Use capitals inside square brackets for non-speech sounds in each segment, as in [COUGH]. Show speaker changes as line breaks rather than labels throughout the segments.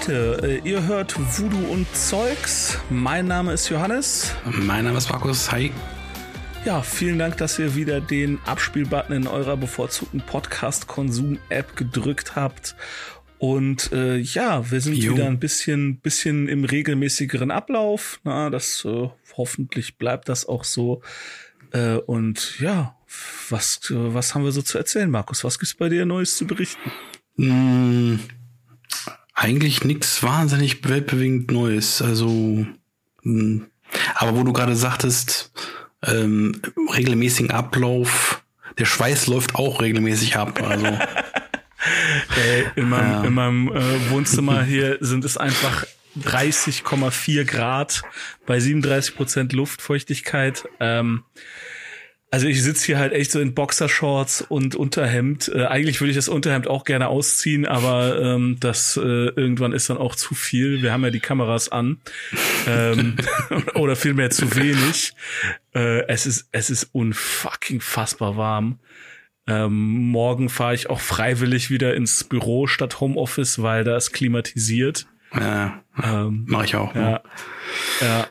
Leute, äh, ihr hört Voodoo und Zeugs. Mein Name ist Johannes.
Mein Name ist Markus. Hi.
Ja, vielen Dank, dass ihr wieder den Abspielbutton in eurer bevorzugten Podcast-Konsum-App gedrückt habt. Und äh, ja, wir sind jo. wieder ein bisschen, bisschen im regelmäßigeren Ablauf. Na, das äh, hoffentlich bleibt das auch so. Äh, und ja, was, was haben wir so zu erzählen, Markus? Was gibt's bei dir Neues zu berichten?
Mm, eigentlich nichts wahnsinnig weltbewegend Neues. Also, mm, aber wo du gerade sagtest, ähm, regelmäßigen Ablauf, der Schweiß läuft auch regelmäßig ab. Also. [LAUGHS]
Ey, in meinem, ja. in meinem äh, Wohnzimmer hier sind es einfach 30,4 Grad bei 37 Prozent Luftfeuchtigkeit. Ähm, also ich sitze hier halt echt so in Boxershorts und Unterhemd. Äh, eigentlich würde ich das Unterhemd auch gerne ausziehen, aber ähm, das äh, irgendwann ist dann auch zu viel. Wir haben ja die Kameras an. Ähm, [LAUGHS] oder vielmehr zu wenig. Äh, es ist es ist unfucking fassbar warm. Ähm, morgen fahre ich auch freiwillig wieder ins Büro statt Homeoffice, weil da ist klimatisiert.
Ja, ähm, mache ich auch.
Ja, ja.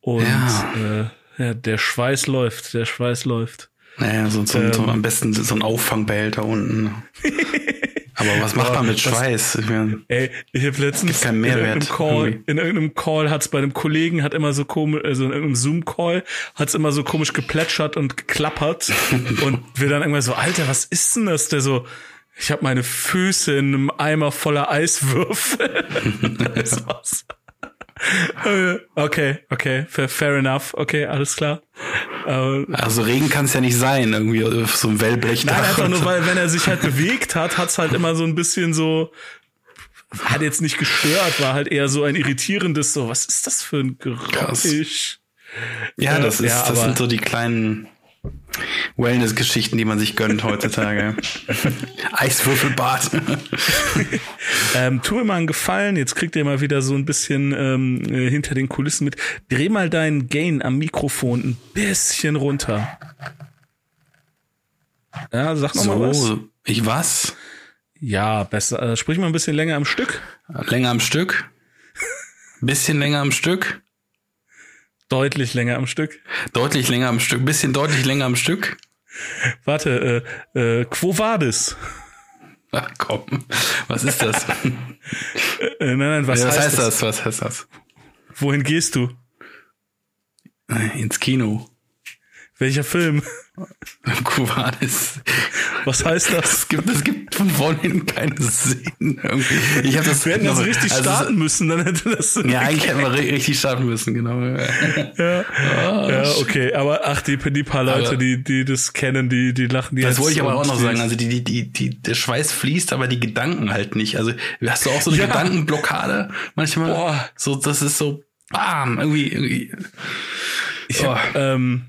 Und ja. Äh, ja, der Schweiß läuft, der Schweiß läuft.
Naja, so, so, ähm, so am besten so ein Auffangbehälter unten. [LAUGHS] Aber was macht man mit Schweiß?
Ich mein, ey, ich habe letztens in irgendeinem Call, in irgendeinem Call hat's bei einem Kollegen hat immer so komisch, also in irgendeinem Zoom Call hat's immer so komisch geplätschert und geklappert [LAUGHS] und wir dann irgendwann so, Alter, was ist denn das? Der so, ich habe meine Füße in einem Eimer voller Eiswürfel. [LAUGHS] das war's. [LAUGHS] okay, okay, fair, enough. Okay, alles klar.
also Regen kann es ja nicht sein, irgendwie auf so ein Wellblech.
Nein, einfach nur, weil wenn er sich halt bewegt hat, hat's halt immer so ein bisschen so, hat jetzt nicht gestört, war halt eher so ein irritierendes, so, was ist das für ein Geräusch?
Ja, das ist, ja, das sind so die kleinen Wellness-Geschichten, die man sich gönnt heutzutage. [LAUGHS] Eiswürfelbad.
ähm, tu mir mal einen Gefallen, jetzt kriegt ihr mal wieder so ein bisschen ähm, äh, hinter den Kulissen mit. Dreh mal deinen Gain am Mikrofon ein bisschen runter. Ja, sag noch so, mal was.
Ich was?
Ja, besser. Äh, sprich mal ein bisschen länger am Stück.
Länger am Stück? Bisschen länger am Stück?
Deutlich länger am Stück.
Deutlich länger am Stück. Bisschen deutlich länger am Stück.
Warte, äh, äh, Quo Vadis?
Ach komm, was ist das? [LAUGHS] [LAUGHS]
äh, nein, nein, was,
ja, was
heißt,
heißt das? das? Was heißt das?
Wohin gehst du?
Ins Kino.
Welcher Film?
Kubanis.
Was heißt das?
Es gibt, es gibt von vorhin keine Szenen irgendwie.
Ich habe das. Wir hätten das richtig also starten müssen, dann hätte das.
Ja, eigentlich hätten wir richtig starten müssen, genau.
Ja, oh, ja okay. Aber ach, die, die paar Leute, aber, die, die das kennen, die, die lachen die
Das wollte ich aber auch noch sagen. Also die, die, die, die, der Schweiß fließt, aber die Gedanken halt nicht. Also hast du auch so eine ja. Gedankenblockade manchmal? Boah. So, das ist so, bam, irgendwie, irgendwie.
Ich oh. hab, ähm,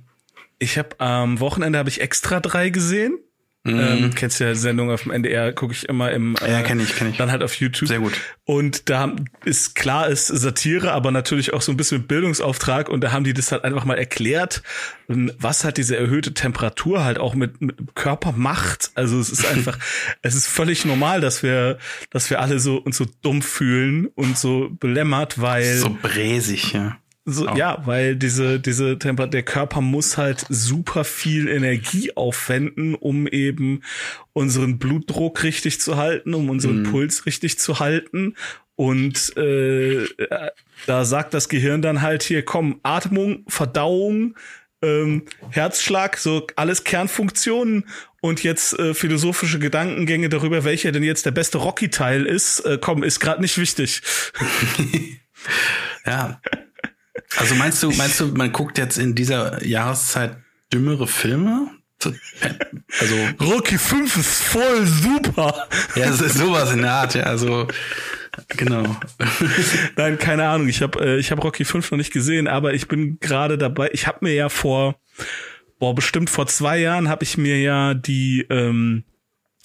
ich habe am Wochenende habe ich extra drei gesehen. Mhm. Ähm, kennst du ja Sendung auf dem NDR, gucke ich immer im
äh, Ja, kenne ich, kenne ich.
Dann halt auf YouTube.
Sehr gut.
Und da ist klar, ist Satire, aber natürlich auch so ein bisschen mit Bildungsauftrag und da haben die das halt einfach mal erklärt, was halt diese erhöhte Temperatur halt auch mit, mit Körper macht. Also es ist [LAUGHS] einfach, es ist völlig normal, dass wir, dass wir alle so uns so dumm fühlen und so belämmert, weil
so bräsig, ja.
So, oh. Ja, weil diese, diese Temperatur, der Körper muss halt super viel Energie aufwenden, um eben unseren Blutdruck richtig zu halten, um unseren mm. Puls richtig zu halten. Und äh, da sagt das Gehirn dann halt hier, komm, Atmung, Verdauung, ähm, Herzschlag, so alles Kernfunktionen und jetzt äh, philosophische Gedankengänge darüber, welcher denn jetzt der beste Rocky-Teil ist, äh, komm, ist gerade nicht wichtig. [LAUGHS]
ja, also meinst du, meinst du, man guckt jetzt in dieser Jahreszeit dümmere Filme?
Also Rocky 5 ist voll super.
Ja, es ist sowas in der Art, ja, also genau.
Nein, keine Ahnung, ich habe äh, ich habe Rocky 5 noch nicht gesehen, aber ich bin gerade dabei, ich habe mir ja vor boah, bestimmt vor zwei Jahren habe ich mir ja die ähm,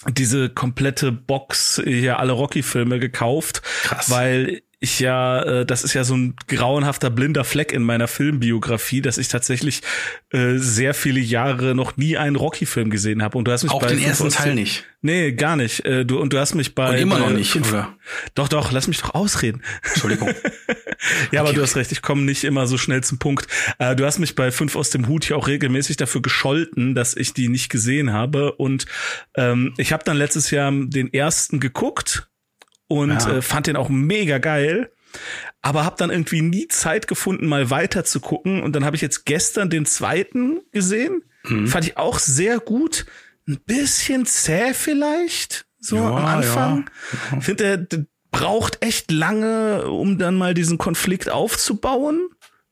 diese komplette Box hier alle Rocky Filme gekauft, Krass. weil ich ja, äh, das ist ja so ein grauenhafter blinder Fleck in meiner Filmbiografie, dass ich tatsächlich äh, sehr viele Jahre noch nie einen Rocky-Film gesehen habe. Und du hast mich
auch
bei
den ersten Teil nicht.
Nee, gar nicht. Äh, du und du hast mich bei
und immer noch nicht,
fünf,
oder?
Doch, doch. Lass mich doch ausreden.
Entschuldigung. [LAUGHS]
ja, aber okay, du hast recht. Ich komme nicht immer so schnell zum Punkt. Äh, du hast mich bei fünf aus dem Hut hier auch regelmäßig dafür gescholten, dass ich die nicht gesehen habe. Und ähm, ich habe dann letztes Jahr den ersten geguckt und ja. äh, fand den auch mega geil. Aber habe dann irgendwie nie Zeit gefunden, mal weiter zu gucken. Und dann habe ich jetzt gestern den zweiten gesehen. Mhm. Fand ich auch sehr gut. Ein bisschen zäh vielleicht, so ja, am Anfang. Ja. Finde, der, braucht echt lange, um dann mal diesen Konflikt aufzubauen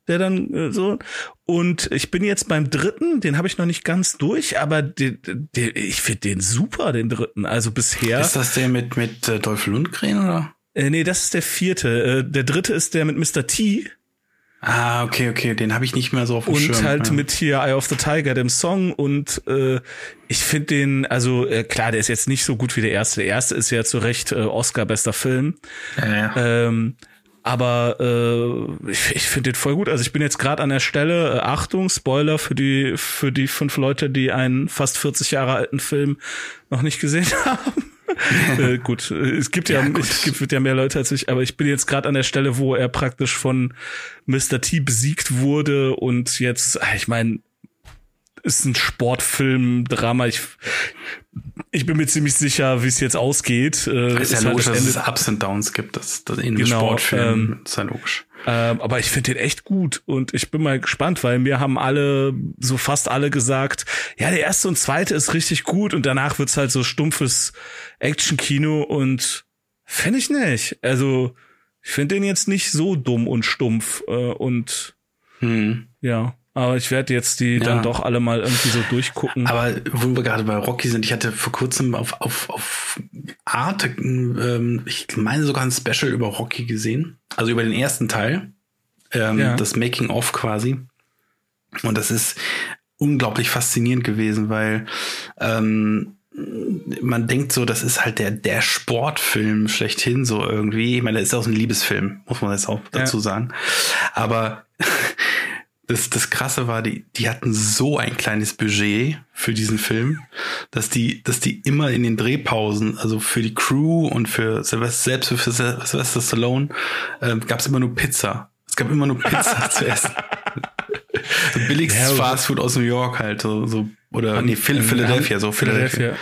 der dann äh, so und ich bin jetzt beim dritten, den habe ich noch nicht ganz durch, aber den, den, ich finde den super, den dritten. Also bisher.
Ist das der mit mit äh, Dolph Lundgren oder?
Äh, nee, das ist der vierte. Äh, der dritte ist der mit Mr. T.
Ah, okay, okay, den habe ich nicht mehr so auf dem
und
Schirm.
Und halt ja. mit hier Eye of the Tiger, dem Song. Und äh, ich finde den, also äh, klar, der ist jetzt nicht so gut wie der erste. Der erste ist ja zu Recht äh, Oscar bester Film.
Ja, ja.
Ähm, aber äh, ich, ich finde den voll gut. Also ich bin jetzt gerade an der Stelle, äh, Achtung, Spoiler für die, für die fünf Leute, die einen fast 40 Jahre alten Film noch nicht gesehen [LAUGHS] haben. äh, gut, es gibt ja, ja es gibt ja mehr Leute als ich, aber ich bin jetzt gerade an der Stelle, wo er praktisch von Mr. T besiegt wurde und jetzt, ah, ich meine, ist ein Sportfilm, Drama. Ich, ich bin mir ziemlich sicher, wie es jetzt ausgeht.
Äh, ist ja halt logisch, dass es Ups und Downs gibt. Das, das in genau, Sportfilm ähm, ist ja logisch.
Ähm, aber ich finde den echt gut und ich bin mal gespannt, weil mir haben alle, so fast alle gesagt, ja, der erste und zweite ist richtig gut und danach wird's halt so stumpfes Action-Kino und finde ich nicht. Also ich finde den jetzt nicht so dumm und stumpf äh, und
hm.
ja. Aber ich werde jetzt die ja. dann doch alle mal irgendwie so durchgucken.
Aber wo wir gerade bei Rocky sind, ich hatte vor kurzem auf, auf, auf Arte, ähm, ich meine sogar ein Special über Rocky gesehen. Also über den ersten Teil. Ähm, ja. Das Making-of quasi. Und das ist unglaublich faszinierend gewesen, weil ähm, man denkt so, das ist halt der, der Sportfilm schlechthin so irgendwie. Ich meine, das ist auch ein Liebesfilm, muss man jetzt auch dazu ja. sagen. Aber [LAUGHS] das, das Krasse war, die, die hatten so ein kleines Budget für diesen Film, dass die, dass die immer in den Drehpausen, also für die Crew und für Sylvester, selbst für Sylvester Stallone, äh, gab es immer nur Pizza. Es gab immer nur Pizza [LAUGHS] zu essen. so billigstes ja, Fastfood aus New York halt, so, so oder nee, Phil, Philadelphia, so Philadelphia. Philadelphia.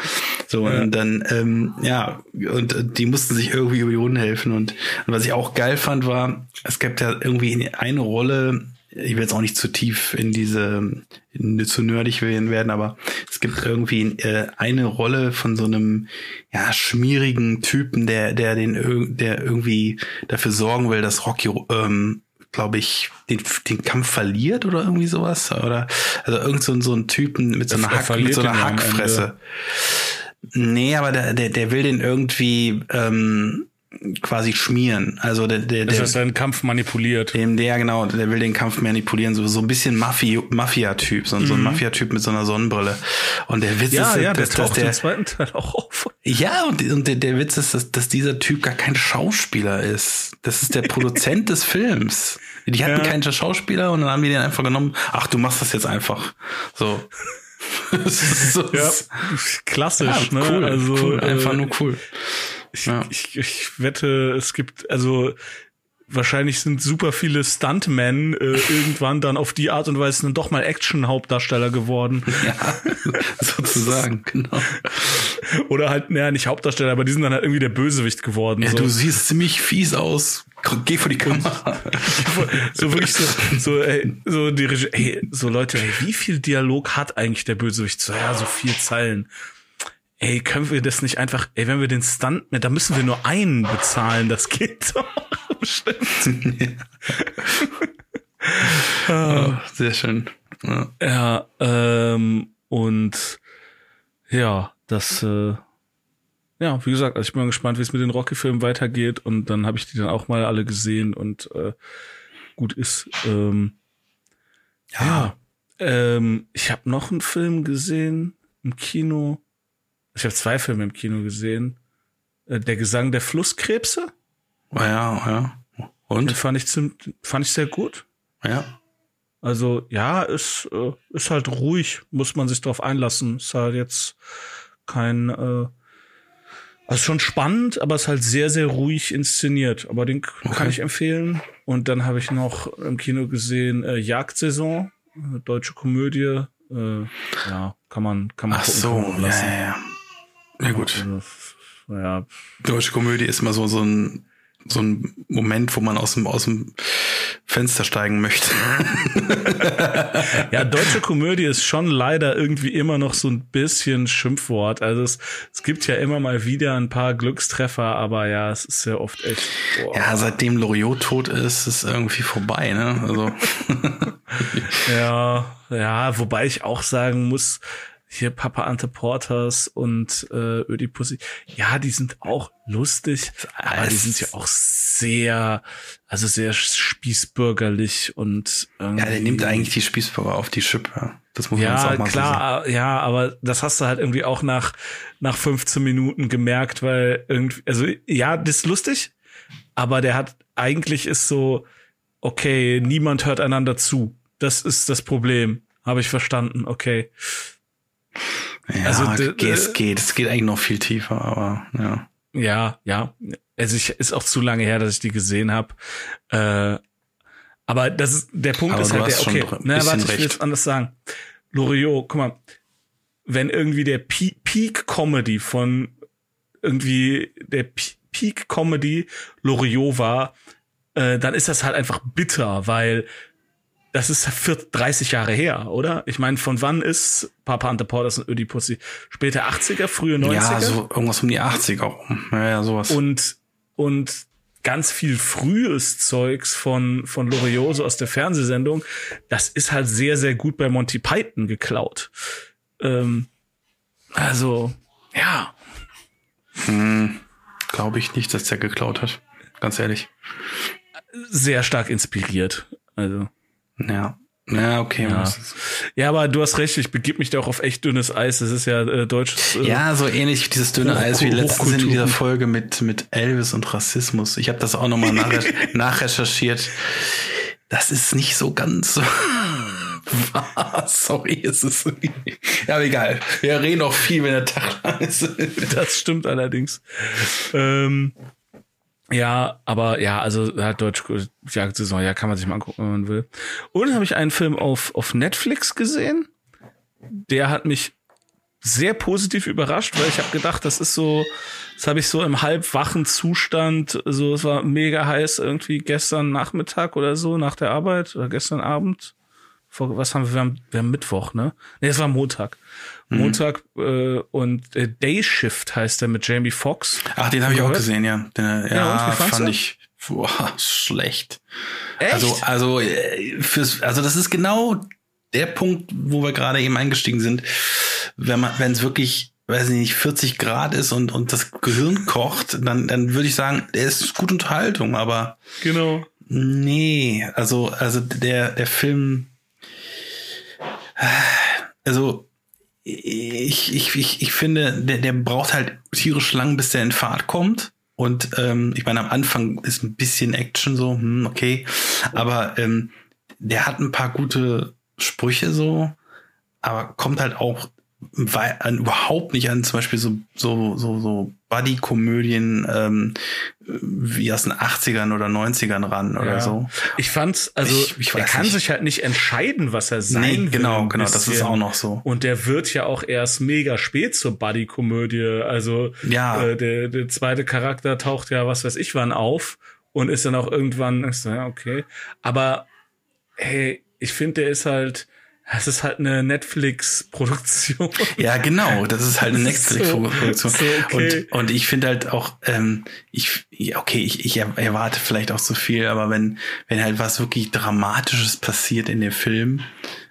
So, ja. und dann, ähm, ja, und die mussten sich irgendwie über die Runden helfen. Und, und was ich auch geil fand, war, es gibt ja irgendwie eine Rolle, ich will jetzt auch nicht zu tief in diese, in, zu nerdig werden, aber es gibt irgendwie äh, eine Rolle von so einem, ja, schmierigen Typen, der, der den, der irgendwie dafür sorgen will, dass Rocky, ähm, glaube ich, den, den Kampf verliert oder irgendwie sowas, oder, also irgend so, so ein Typen mit so einer, Hack, mit so einer Hackfresse. Nee, aber der, der, der will den irgendwie, ähm, quasi schmieren. Also der, der,
der ist seinen Kampf manipuliert.
Dem, der genau, der will den Kampf manipulieren, so so ein bisschen Mafia-Typ, so, mhm. so ein mhm. Mafia-Typ mit so einer Sonnenbrille. Und der Witz
ja,
ist,
ja,
dass,
der
dass der
zweiten Teil auch auf.
Ja, und, und der, der Witz ist, dass, dass dieser Typ gar kein Schauspieler ist. Das ist der Produzent [LAUGHS] des Films. Die hatten ja. keinen Schauspieler und dann haben die den einfach genommen. Ach, du machst das jetzt einfach. So. [LAUGHS]
so ja, klassisch, ja,
cool,
ne?
Also cool, einfach äh, nur cool.
Ich, ja. ich, ich wette, es gibt, also wahrscheinlich sind super viele Stuntmen äh, irgendwann dann auf die Art und Weise dann doch mal Action-Hauptdarsteller geworden.
Ja, [LAUGHS] sozusagen, genau.
Oder halt, naja, nicht Hauptdarsteller, aber die sind dann halt irgendwie der Bösewicht geworden.
Ja,
so.
du siehst ziemlich fies aus. Geh vor die Kamera. [LAUGHS]
so wirklich so, so, ey, so die Regie, ey, so Leute, ey, wie viel Dialog hat eigentlich der Bösewicht? So, ja, so vier Zeilen ey, können wir das nicht einfach, ey, wenn wir den Stunt, da müssen wir nur einen bezahlen, das geht doch [LAUGHS] bestimmt.
oh, sehr schön.
Ja, ja ähm, und ja, das, äh, ja, wie gesagt, also ich bin mal gespannt, wie es mit den Rocky-Filmen weitergeht und dann habe ich die dann auch mal alle gesehen und äh, gut ist. Ähm, ja, ja ähm, ich habe noch einen Film gesehen im Kino. Ich habe zwei Filme im Kino gesehen. Äh, der Gesang der Flusskrebse.
Oh ja, ja. Und?
Den fand ich, ziemlich, fand ich sehr gut.
Ja.
Also ja, ist, äh, ist halt ruhig, muss man sich drauf einlassen. Ist halt jetzt kein, äh, also schon spannend, aber ist halt sehr, sehr ruhig inszeniert. Aber den okay. kann ich empfehlen. Und dann habe ich noch im Kino gesehen äh, Jagdsaison, deutsche Komödie. Äh, ja, kann man, kann man
Ach so, lassen. Ja, ja. Ja gut. Also, ja. Deutsche Komödie ist immer so, so ein so ein Moment, wo man aus dem, aus dem Fenster steigen möchte.
ja, deutsche Komödie ist schon leider irgendwie immer noch so ein bisschen Schimpfwort. Also es, es gibt ja immer mal wieder ein paar Glückstreffer, aber ja, es ist ja oft echt.
Boah. Ja, seitdem Loriot tot ist, ist irgendwie vorbei, ne? Also. [LAUGHS]
ja, ja, wobei ich auch sagen muss, hier Papa Ante Porters und äh, Ödipussy, ja, die sind auch lustig, aber die sind ja auch sehr, also sehr spießbürgerlich und
irgendwie, Ja, der nimmt eigentlich die Spießbürger auf die Schippe.
Das muss man ja, auch mal klar, so sagen. Ja, aber das hast du halt irgendwie auch nach, nach 15 Minuten gemerkt, weil irgendwie, also ja, das ist lustig, aber der hat, eigentlich ist so, okay, niemand hört einander zu. Das ist das Problem. Habe ich verstanden, okay.
Ja, also, es geht, es geht eigentlich noch viel tiefer, aber ja.
Ja, ja. Also ich ist auch zu lange her, dass ich die gesehen habe. Äh, aber das ist der Punkt aber ist halt der, okay, na, warte, ich will jetzt anders sagen. Loriot, guck mal, wenn irgendwie der Peak Comedy von irgendwie der Peak Comedy Loriot war, äh, dann ist das halt einfach bitter, weil das ist 30 Jahre her, oder? Ich meine, von wann ist Papa Ante Porters und Ödipussy? Später 80er, frühe 90er? Ja,
so irgendwas um die 80er. Ja, ja, sowas.
Und, und ganz viel frühes Zeugs von, von Loriot, aus der Fernsehsendung, das ist halt sehr, sehr gut bei Monty Python geklaut. Ähm, also, ja.
Hm, Glaube ich nicht, dass der geklaut hat. Ganz ehrlich.
Sehr stark inspiriert. Also.
Ja. Ja, okay.
Ja. ja, aber du hast recht, ich begib mich da auch auf echt dünnes Eis. Das ist ja äh, deutsches.
Äh, ja, so ähnlich dieses dünne Eis wie letztens in dieser Folge mit, mit Elvis und Rassismus. Ich habe das auch nochmal [LAUGHS] nach, nachrecherchiert. Das ist nicht so ganz [LAUGHS] so. Sorry, es ist. Ja, aber egal. Wir reden auch viel, wenn der Tag lang ist.
das stimmt allerdings. Ähm, ja, aber ja, also halt Deutsch Jagdsaison, ja, kann man sich mal angucken, wenn man will. Und habe ich einen Film auf, auf Netflix gesehen. Der hat mich sehr positiv überrascht, weil ich habe gedacht, das ist so, das habe ich so im halbwachen Zustand, so es war mega heiß irgendwie gestern Nachmittag oder so nach der Arbeit oder gestern Abend. Vor, was haben wir? Wir haben, wir haben Mittwoch, ne? Nee, es war Montag. Mhm. Montag äh, und äh, Day Shift heißt der mit Jamie Foxx.
Ach, den habe ich auch gesehen, ja. Den, ja, ja fand du? ich boah, [LAUGHS] schlecht. Echt? Also, also äh, fürs, also das ist genau der Punkt, wo wir gerade eben eingestiegen sind. Wenn man, wenn es wirklich weiß ich nicht, 40 Grad ist und, und das Gehirn kocht, dann, dann würde ich sagen, der ist gut Unterhaltung, aber.
Genau.
Nee, also, also der, der Film, also ich, ich, ich, ich finde, der, der braucht halt tierisch lang, bis der in Fahrt kommt. Und ähm, ich meine, am Anfang ist ein bisschen Action so, hm, okay. Aber ähm, der hat ein paar gute Sprüche so, aber kommt halt auch an, überhaupt nicht an zum Beispiel so so so so Buddy-Komödien ähm, wie aus den 80ern oder 90ern ran oder ja. so.
Ich fand's, also ich, ich er kann nicht. sich halt nicht entscheiden, was er sein nee,
genau, will. Genau, das ist auch noch so.
Und der wird ja auch erst mega spät zur Buddy-Komödie. Also
ja.
äh, der, der zweite Charakter taucht ja, was weiß ich wann auf und ist dann auch irgendwann, ist, ja, okay. Aber hey, ich finde, der ist halt es ist halt eine Netflix-Produktion.
Ja, genau. Das ist halt eine Netflix-Produktion. So, okay. und, und ich finde halt auch, ähm, ich, okay, ich, ich erwarte vielleicht auch so viel, aber wenn, wenn halt was wirklich Dramatisches passiert in dem Film,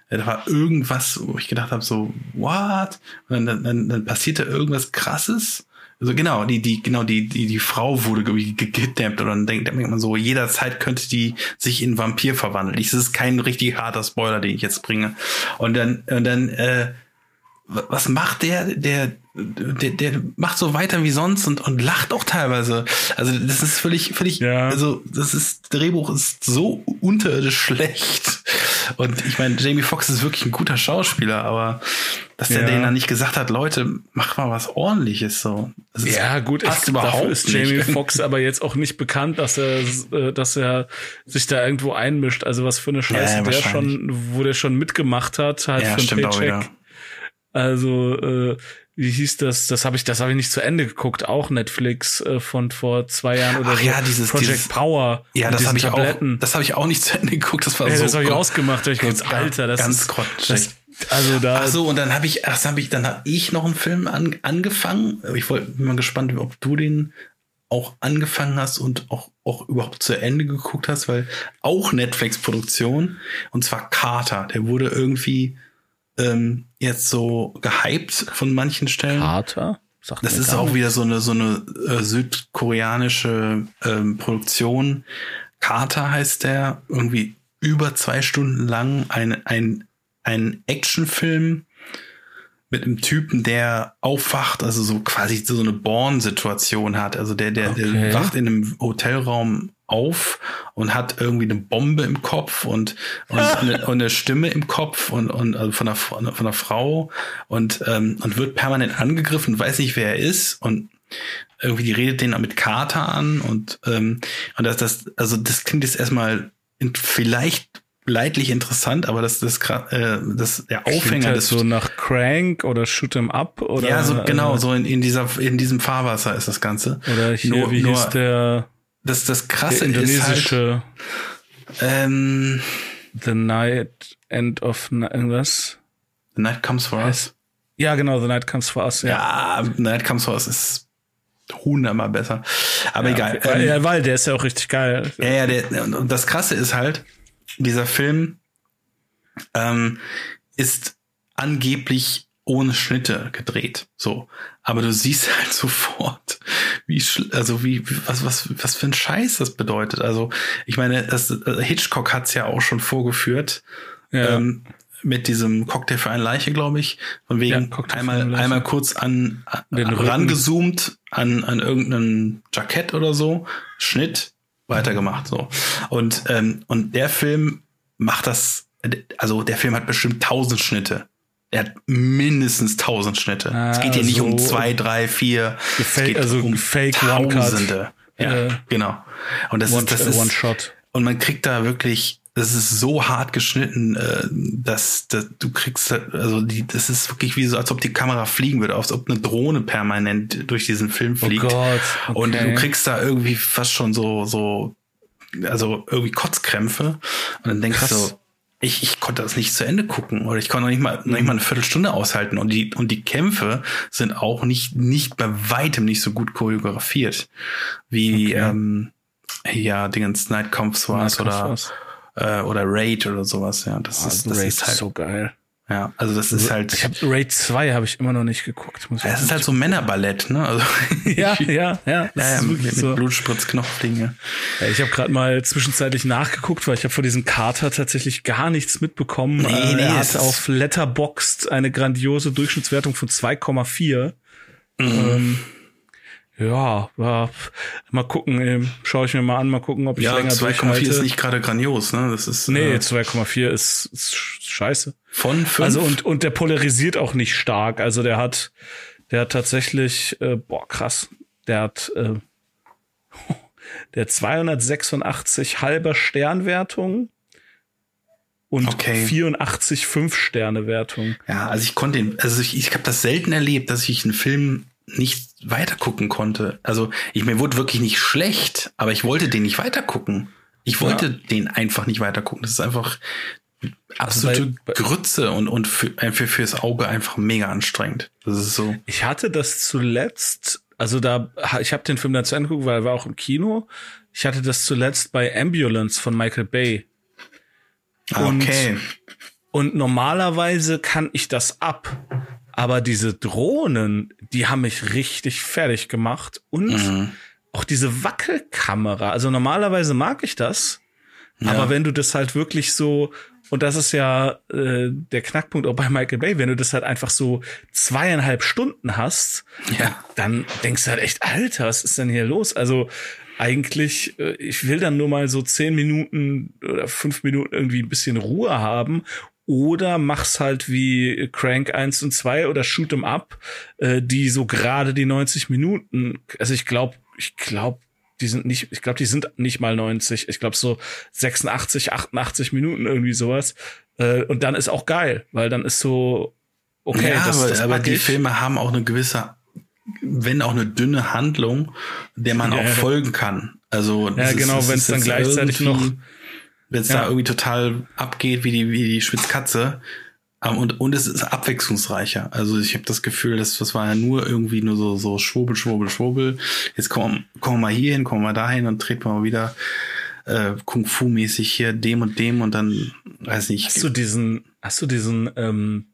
äh, da war irgendwas, wo ich gedacht habe, so, what? Und dann, dann, dann passiert da irgendwas krasses also genau, die, die, genau, die, die, die Frau wurde gekidnappt und dann denkt, denkt man so, jederzeit könnte die sich in Vampir verwandeln. Das ist kein richtig harter Spoiler, den ich jetzt bringe. Und dann, und dann, äh, was macht der, der, der, der macht so weiter wie sonst und, und lacht auch teilweise. Also das ist völlig, völlig, ja. also das ist, Drehbuch ist so unterirdisch schlecht. Und ich meine, Jamie Foxx ist wirklich ein guter Schauspieler, aber dass der ja. denen dann nicht gesagt hat, Leute, mach mal was ordentliches so.
ja, gut, passt ich, überhaupt ist Jamie [LAUGHS] Foxx aber jetzt auch nicht bekannt, dass er, äh, dass er sich da irgendwo einmischt. Also was für eine Scheiße ja, der schon, wo der schon mitgemacht hat, halt ja, für ein Paycheck. Also, äh, wie hieß das? Das habe ich, das habe ich nicht zu Ende geguckt. Auch Netflix äh, von vor zwei Jahren oder Ach
so. ja, dieses
Project
dieses,
Power.
Ja, das habe ich Tabletten. auch. Das habe ich auch nicht zu Ende geguckt. Das war ja, so.
Das habe ich ausgemacht. Ich ganz, Alter, das
ganz
ist
das, also da. Ach so, und dann habe ich, ach, habe ich, dann habe ich noch einen Film an, angefangen. Ich wollte, bin mal gespannt, ob du den auch angefangen hast und auch, auch überhaupt zu Ende geguckt hast, weil auch Netflix-Produktion und zwar Carter. Der wurde irgendwie ähm, jetzt so gehypt von manchen Stellen.
Carter?
Sagt das ist auch nicht. wieder so eine so eine äh, südkoreanische ähm, Produktion. Carter heißt der, irgendwie über zwei Stunden lang ein ein ein Actionfilm mit einem Typen, der aufwacht, also so quasi so eine Born-Situation hat. Also der, der, okay. der wacht in einem Hotelraum auf und hat irgendwie eine Bombe im Kopf und, und, [LAUGHS] eine, und eine Stimme im Kopf und, und also von, einer, von einer Frau und, ähm, und wird permanent angegriffen, weiß nicht, wer er ist und irgendwie die redet den mit Kater an und, ähm, und das, das, also das klingt jetzt erstmal vielleicht leidlich interessant, aber das das äh, das der Aufhänger halt
des so nach Crank oder Shoot 'em Up oder
ja so genau äh, so in, in dieser in diesem Fahrwasser ist das Ganze.
oder hier nur, wie nur, hieß der
das das krasse der indonesische
ist halt, ähm, The Night End of irgendwas?
The Night Comes for Us?
Ja genau The Night Comes for Us
ja, ja The Night Comes for Us ist hundertmal besser. Aber ja, egal
okay. ähm, ja weil der ist ja auch richtig geil.
Ja ja der und das krasse ist halt dieser Film ähm, ist angeblich ohne Schnitte gedreht, so. Aber du siehst halt [LAUGHS] sofort, wie, also wie, was, was, was für ein Scheiß das bedeutet. Also, ich meine, das, äh, Hitchcock hat's ja auch schon vorgeführt, ja. ähm, mit diesem Cocktail für eine Leiche, glaube ich. Von wegen ja, einmal, einmal kurz an, an rangezoomt an, an irgendeinem Jackett oder so, Schnitt, weitergemacht so und ähm, und der Film macht das also der Film hat bestimmt tausend Schnitte er hat mindestens tausend Schnitte ah, es geht hier nicht um zwei drei vier
Fake, es geht also um Fake Tausende
ja äh, genau und das
one,
ist das ist
one shot
und man kriegt da wirklich das ist so hart geschnitten, äh, dass, dass du kriegst, also die, das ist wirklich wie so, als ob die Kamera fliegen würde, als ob eine Drohne permanent durch diesen Film oh fliegt. Oh Gott, okay. Und du kriegst da irgendwie fast schon so, so, also irgendwie Kotzkrämpfe. Und dann denkst Krass. du, ich, ich konnte das nicht zu Ende gucken oder ich konnte noch nicht mal, noch nicht mal eine Viertelstunde aushalten und die, und die Kämpfe sind auch nicht, nicht bei weitem nicht so gut choreografiert wie, okay. ähm, ja, Dingens Night Comes was oder, äh, oder Raid oder sowas, ja. Das oh, ist das
Raid
ist halt
so geil.
Ja, also das ist halt.
Ich habe Raid 2 habe ich immer noch nicht geguckt.
Muss ja, es ist halt so Männerballett, ne? Also [LAUGHS]
ja, [LAUGHS] ja, ja.
Das ja, ja mit, mit so. Blutspritzknopfdinge.
Ja, ich habe gerade mal zwischenzeitlich nachgeguckt, weil ich habe vor diesem Kater tatsächlich gar nichts mitbekommen. Nee, äh, nee, er hat auf Letterboxd eine grandiose Durchschnittswertung von 2,4. Mhm. Ähm, ja, ja, mal gucken, ähm, schaue ich mir mal an, mal gucken, ob ich ja, länger 2,4
ist nicht gerade grandios, ne? Das ist
Nee, äh, 2,4 ist, ist scheiße.
Von 5?
Also und und der polarisiert auch nicht stark, also der hat der hat tatsächlich äh, boah, krass. Der hat äh, [LAUGHS] der 286 halber Sternwertung und okay. 84 5 Sterne Wertung.
Ja, also ich konnte den also ich, ich habe das selten erlebt, dass ich einen Film nicht weitergucken konnte. Also ich mir wurde wirklich nicht schlecht, aber ich wollte den nicht weitergucken. Ich wollte ja. den einfach nicht weitergucken. Das ist einfach absolute also Grütze und und für, für fürs Auge einfach mega anstrengend. Das ist so.
Ich hatte das zuletzt, also da ich habe den Film dann zu Ende geguckt, weil er war auch im Kino. Ich hatte das zuletzt bei Ambulance von Michael Bay.
Und, okay.
Und normalerweise kann ich das ab. Aber diese Drohnen, die haben mich richtig fertig gemacht. Und mhm. auch diese Wackelkamera. Also normalerweise mag ich das. Ja. Aber wenn du das halt wirklich so und das ist ja äh, der Knackpunkt auch bei Michael Bay, wenn du das halt einfach so zweieinhalb Stunden hast, ja. dann denkst du halt echt, Alter, was ist denn hier los? Also eigentlich, äh, ich will dann nur mal so zehn Minuten oder fünf Minuten irgendwie ein bisschen Ruhe haben oder mach's halt wie Crank 1 und 2 oder Shoot 'em Up, äh, die so gerade die 90 Minuten, also ich glaube, ich glaube, die sind nicht, ich glaube, die sind nicht mal 90, ich glaube so 86, 88 Minuten irgendwie sowas. Äh, und dann ist auch geil, weil dann ist so, okay,
ja, das, aber, das aber die Filme haben auch eine gewisse wenn auch eine dünne Handlung, der man ja, auch folgen kann. Also
ja, genau, wenn es dann gleichzeitig noch
wenn es ja. da irgendwie total abgeht wie die wie die Schwitzkatze ähm, und und es ist abwechslungsreicher. Also ich habe das Gefühl, dass das war ja nur irgendwie nur so so schwurbel schwurbel schwurbel. Jetzt kommen kommen wir mal hier hin, kommen wir mal dahin und treten wir mal wieder äh, Kung Fu mäßig hier dem und dem und dann weiß nicht.
Hast du diesen hast du diesen ähm,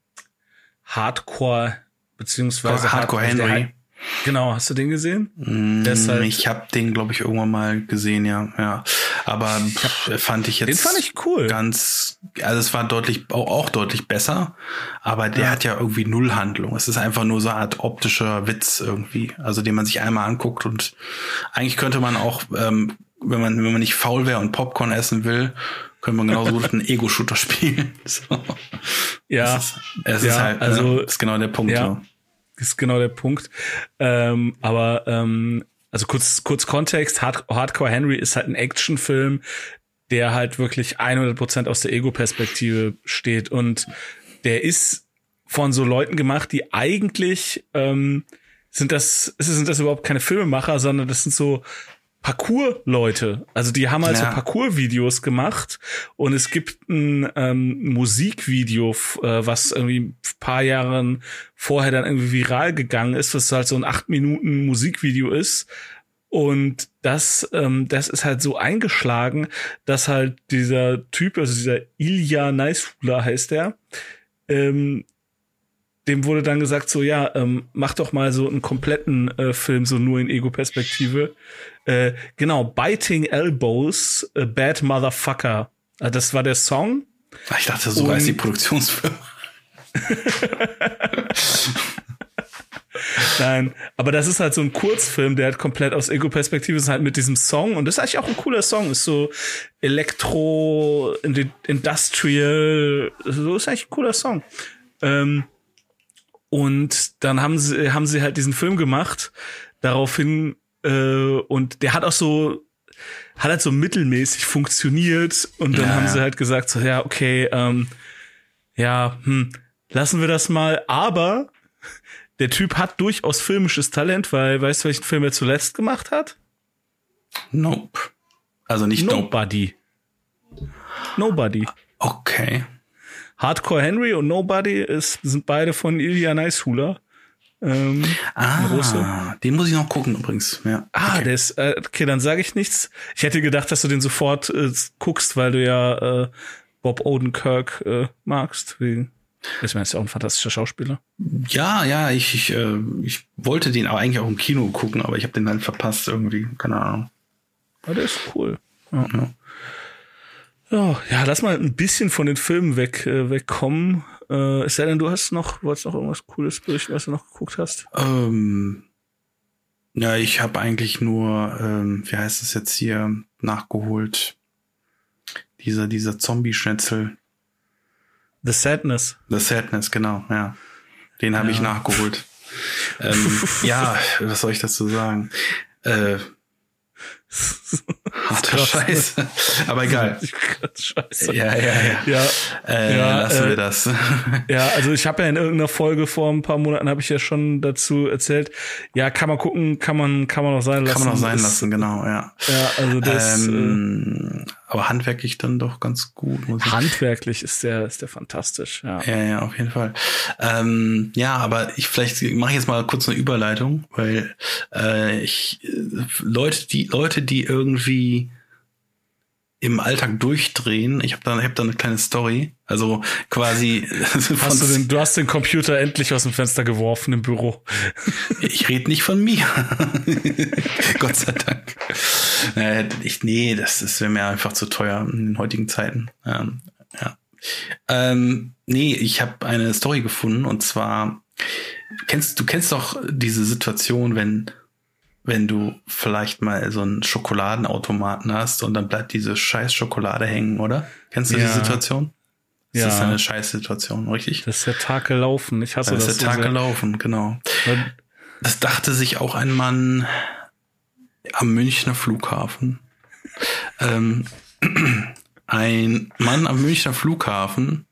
Hardcore beziehungsweise
Hardcore Henry
Genau, hast du den gesehen?
Mm, Deshalb, ich habe den, glaube ich, irgendwann mal gesehen, ja, ja. Aber hab, fand ich jetzt.
Den fand ich cool.
Ganz, also es war deutlich, auch, auch deutlich besser, aber der ja. hat ja irgendwie null Handlung. Es ist einfach nur so eine Art optischer Witz irgendwie, also den man sich einmal anguckt und eigentlich könnte man auch, ähm, wenn man, wenn man nicht faul wäre und Popcorn essen will, könnte man genauso gut einen [LAUGHS] Ego-Shooter spielen. [LAUGHS] So.
Ja.
Es ist, es ja, ist halt, also, ne, ist genau der Punkt. Ja. So
ist genau der Punkt. Ähm, aber ähm, also kurz kurz Kontext: Hard Hardcore Henry ist halt ein Actionfilm, der halt wirklich 100% aus der Ego-Perspektive steht und der ist von so Leuten gemacht, die eigentlich ähm, sind das sind das überhaupt keine Filmemacher, sondern das sind so Parkour-Leute. Also die haben halt ja. so Parkour-Videos gemacht und es gibt ein ähm, Musikvideo, äh, was irgendwie ein paar Jahren vorher dann irgendwie viral gegangen ist, was halt so ein acht Minuten Musikvideo ist. Und das, ähm, das ist halt so eingeschlagen, dass halt dieser Typ, also dieser Ilya Neisfula heißt der, ähm, dem wurde dann gesagt, so ja, ähm, mach doch mal so einen kompletten äh, Film, so nur in Ego-Perspektive. Äh, genau, Biting Elbows, a Bad Motherfucker. Äh, das war der Song.
Ich dachte, so heißt die Produktionsfirma. [LAUGHS]
Nein, aber das ist halt so ein Kurzfilm, der halt komplett aus Ego-Perspektive ist, halt mit diesem Song. Und das ist eigentlich auch ein cooler Song. Ist so Elektro, Industrial, so ist eigentlich ein cooler Song. Ähm, und dann haben sie, haben sie halt diesen Film gemacht. Daraufhin, äh, und der hat auch so, hat halt so mittelmäßig funktioniert. Und dann ja, haben sie halt gesagt, so, ja, okay, ähm, ja, hm, lassen wir das mal. Aber der Typ hat durchaus filmisches Talent, weil, weißt du, welchen Film er zuletzt gemacht hat?
Nope. Also nicht
Nobody. Nobody.
Okay.
Hardcore Henry und Nobody ist, sind beide von Ilya Neishula.
Ähm, ah, den muss ich noch gucken übrigens. Ja.
Ah, okay. der ist, äh, okay, dann sage ich nichts. Ich hätte gedacht, dass du den sofort äh, guckst, weil du ja äh, Bob Odenkirk äh, magst. Wie, ich meine, ist ja auch ein fantastischer Schauspieler.
Ja, ja, ich, ich, äh, ich wollte den aber eigentlich auch im Kino gucken, aber ich habe den halt verpasst irgendwie. Keine Ahnung.
Aber der ist cool. Ja. ja. Ja, ja, lass mal ein bisschen von den Filmen weg, äh, wegkommen. Äh, es sei denn, du hast noch, wolltest noch irgendwas Cooles berichten, was du noch geguckt hast?
Ähm, ja, ich habe eigentlich nur, ähm, wie heißt es jetzt hier, nachgeholt. Dieser, dieser Zombie-Schnetzel.
The Sadness.
The Sadness, genau, ja. Den habe ja. ich nachgeholt. [LAUGHS] ähm, ja, was soll ich dazu sagen? Äh, [LAUGHS] Harter Scheiß. Aber egal. [LAUGHS]
Scheiße.
Ja, ja, ja.
ja,
äh, ja lassen äh, wir das. [LAUGHS]
ja, also ich habe ja in irgendeiner Folge vor ein paar Monaten habe ich ja schon dazu erzählt. Ja, kann man gucken, kann man, kann man auch sein lassen.
Kann man auch sein lassen, genau, ja.
Ja, also das.
Ähm, äh, aber handwerklich dann doch ganz gut.
Muss ich. Handwerklich ist der, ist der fantastisch, ja.
Ja, ja, auf jeden Fall. Ähm, ja, aber ich vielleicht mache ich jetzt mal kurz eine Überleitung, weil äh, ich äh, Leute, die Leute, die irgendwie im Alltag durchdrehen. Ich habe da, ich hab da eine kleine Story. Also quasi. [LAUGHS]
Hast du, den, du hast den Computer endlich aus dem Fenster geworfen im Büro.
ich rede nicht von mir. [LAUGHS] Gott sei Dank. Ich, nee, das, das wäre mir einfach zu teuer in den heutigen Zeiten. Ähm, ja. Ähm, nee, ich habe eine Story gefunden und zwar kennst du kennst doch diese Situation, wenn wenn du vielleicht mal so einen Schokoladenautomaten hast und dann bleibt diese scheiß Schokolade hängen, oder? Kennst du ja. die Situation? Das ja. ist eine scheiß Situation, richtig?
Das ist der Tag gelaufen. Ich hasse
das.
Das
ist der Tag gelaufen, genau. Das dachte sich auch ein Mann am Münchner Flughafen. ähm, ein Mann am Münchner Flughafen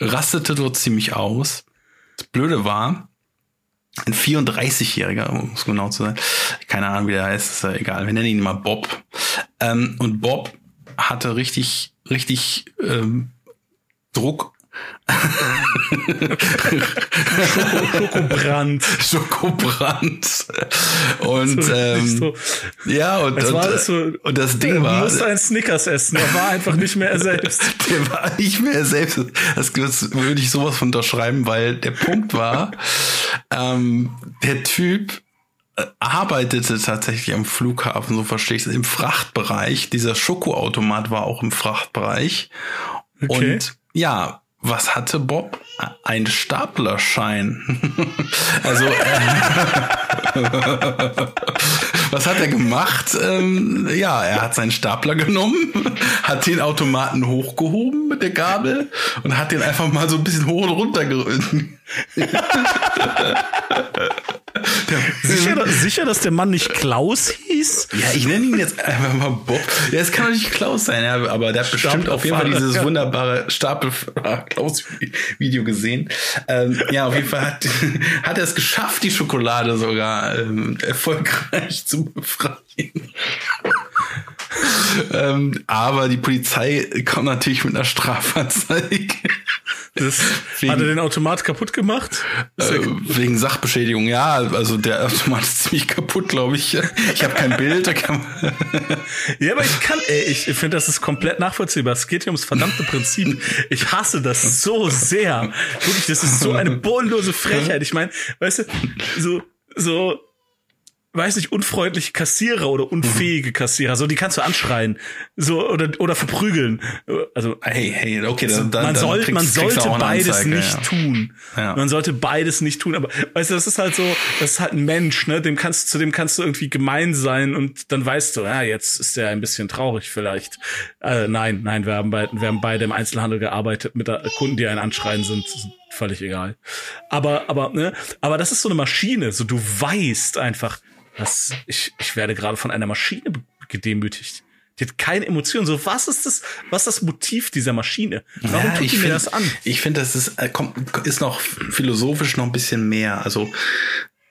rastete dort ziemlich aus. Das Blöde war, ein 34-Jähriger, um es genau zu sein. Keine Ahnung, wie der heißt, ist ja egal. Wir nennen ihn mal Bob. Ähm, und Bob hatte richtig, richtig ähm, Druck
Schokobrand.
Schokobrand. Und so, ähm, so. ja, und, und,
war das so, und das Ding war. Er musste einen Snickers essen. Er war einfach nicht mehr er selbst. [LAUGHS]
Der war nicht mehr er selbst. Das, das würde ich sowas von unterschreiben, weil der Punkt war, ähm, der Typ äh, arbeitete tatsächlich am Flughafen, so verstehe ich es, im Frachtbereich. Dieser Schokoautomat war auch im Frachtbereich. Okay. Und ja, was hatte Bob? Ein Staplerschein. [LAUGHS] also, äh, [LAUGHS] was hat er gemacht? Ähm, ja, er hat seinen Stapler genommen, hat den Automaten hochgehoben mit der Gabel und hat den einfach mal so ein bisschen hoch und runter gerührt.
sicher, sicher, dass der Mann nicht Klaus hieß?
Ja, ich nenne ihn jetzt einfach mal Bob. Ja, es kann doch nicht Klaus sein, ja, aber der hat bestimmt auf jeden Fall dieses wunderbare Stapel-Klaus-Video gesehen. Ähm, ja, auf jeden Fall hat, [LAUGHS] hat er es geschafft, die Schokolade sogar ähm, erfolgreich zu befreien. ähm, aber die Polizei kommt natürlich mit einer Strafanzeige.
Das wegen, hat er den Automat kaputt gemacht?
Äh, wegen Sachbeschädigung, ja. Also der Automat ist ziemlich kaputt, glaube ich. Ich habe kein Bild.
ja, aber ich kann, ey, ich finde, das ist komplett nachvollziehbar. Es geht hier ums verdammte Prinzip. Ich hasse das so sehr. Wirklich, das ist so eine bodenlose Frechheit. Ich meine, weißt du, so, so, weiß nicht, unfreundliche Kassierer oder unfähige Kassierer, so die kannst du anschreien, so oder oder verprügeln. Also hey, hey, okay, dann, dann, man, soll, kriegst, man sollte beides Anzeige, nicht ja. tun. Ja. Man sollte beides nicht tun, aber weißt du, das ist halt so, das ist halt ein Mensch, ne, dem kannst zu dem kannst du irgendwie gemein sein und dann weißt du, ja, jetzt ist der ein bisschen traurig vielleicht. Äh, nein, nein, wir haben beide wir haben beide im Einzelhandel gearbeitet mit Kunden, die einen anschreien sind völlig egal. Aber, aber, ne, aber das ist so eine Maschine, so du weißt einfach, das, ich, ich werde gerade von einer Maschine gedemütigt. Die hat keine Emotionen. So, was ist das, was ist das Motiv dieser Maschine? Warum ja, tut die mir find, das an?
Ich finde, das ist, äh, kommt, ist noch philosophisch noch ein bisschen mehr. Also,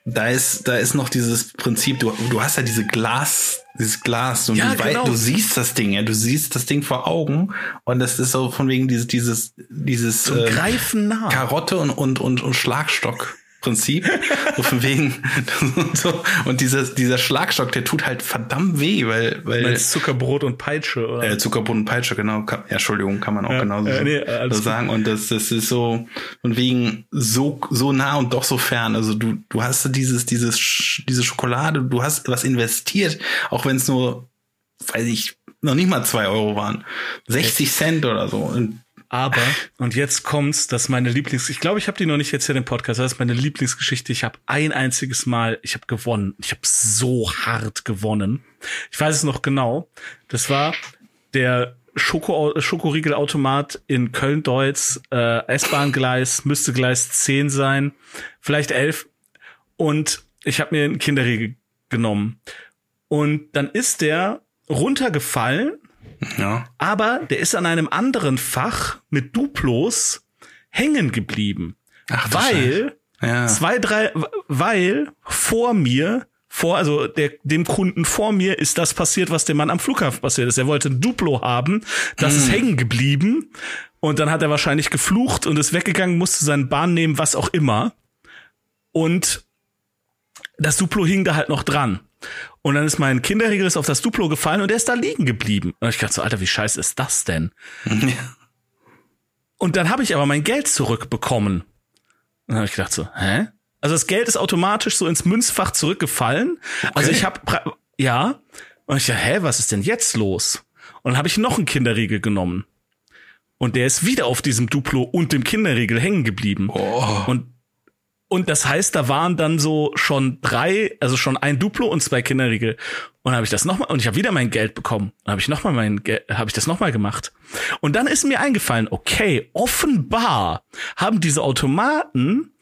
da ist, da ist noch dieses Prinzip, du, du hast ja diese Glas, dieses Glas und ja, du, genau. du siehst das Ding, ja, du siehst das Ding vor Augen und das ist so von wegen dieses, dieses, dieses,
Zum äh, Greifen nah.
Karotte und, und, und, und Schlagstock. Prinzip. so von wegen. und, so. und dieser, dieser Schlagstock, der tut halt verdammt weh, weil. weil
Meinst Zuckerbrot und Peitsche, oder?
Äh, Zuckerbrot und Peitsche, genau. Kann, ja, Entschuldigung, kann man auch ja, genauso äh, nee, so sagen. Und das, das ist so von wegen so, so nah und doch so fern. Also du, du hast dieses, dieses, diese Schokolade, du hast was investiert, auch wenn es nur, weiß ich, noch nicht mal zwei Euro waren. 60 Cent oder so. Und
aber, und jetzt kommt's, dass meine Lieblings, ich glaube, ich habe die noch nicht jetzt hier im Podcast, das ist meine Lieblingsgeschichte. Ich habe ein einziges Mal, ich habe gewonnen. Ich habe so hart gewonnen. Ich weiß es noch genau. Das war der Schoko, Schokoriegelautomat in Köln-Deutz, äh, S-Bahn-Gleis, müsste Gleis 10 sein, vielleicht 11. Und ich habe mir einen Kinderriegel genommen. Und dann ist der runtergefallen
ja.
Aber der ist an einem anderen Fach mit Duplos hängen geblieben. Ach, weil ja. zwei, drei, weil vor mir, vor, also der, dem Kunden vor mir ist das passiert, was dem Mann am Flughafen passiert ist. Er wollte ein Duplo haben, das hm. ist hängen geblieben. Und dann hat er wahrscheinlich geflucht und ist weggegangen, musste seine Bahn nehmen, was auch immer. Und das Duplo hing da halt noch dran. Und dann ist mein Kinderriegel auf das Duplo gefallen und der ist da liegen geblieben. Und ich dachte so, Alter, wie scheiße ist das denn? Ja. Und dann habe ich aber mein Geld zurückbekommen. Und dann habe ich gedacht so, hä? Also das Geld ist automatisch so ins Münzfach zurückgefallen. Okay. Also ich habe ja, und ich dachte, hä, was ist denn jetzt los? Und dann habe ich noch einen Kinderriegel genommen. Und der ist wieder auf diesem Duplo und dem Kinderriegel hängen geblieben.
Oh.
Und und das heißt, da waren dann so schon drei, also schon ein Duplo und zwei Kinderriegel. Und habe ich das nochmal, und ich habe wieder mein Geld bekommen. Dann habe ich nochmal mein habe ich das nochmal gemacht. Und dann ist mir eingefallen, okay, offenbar haben diese Automaten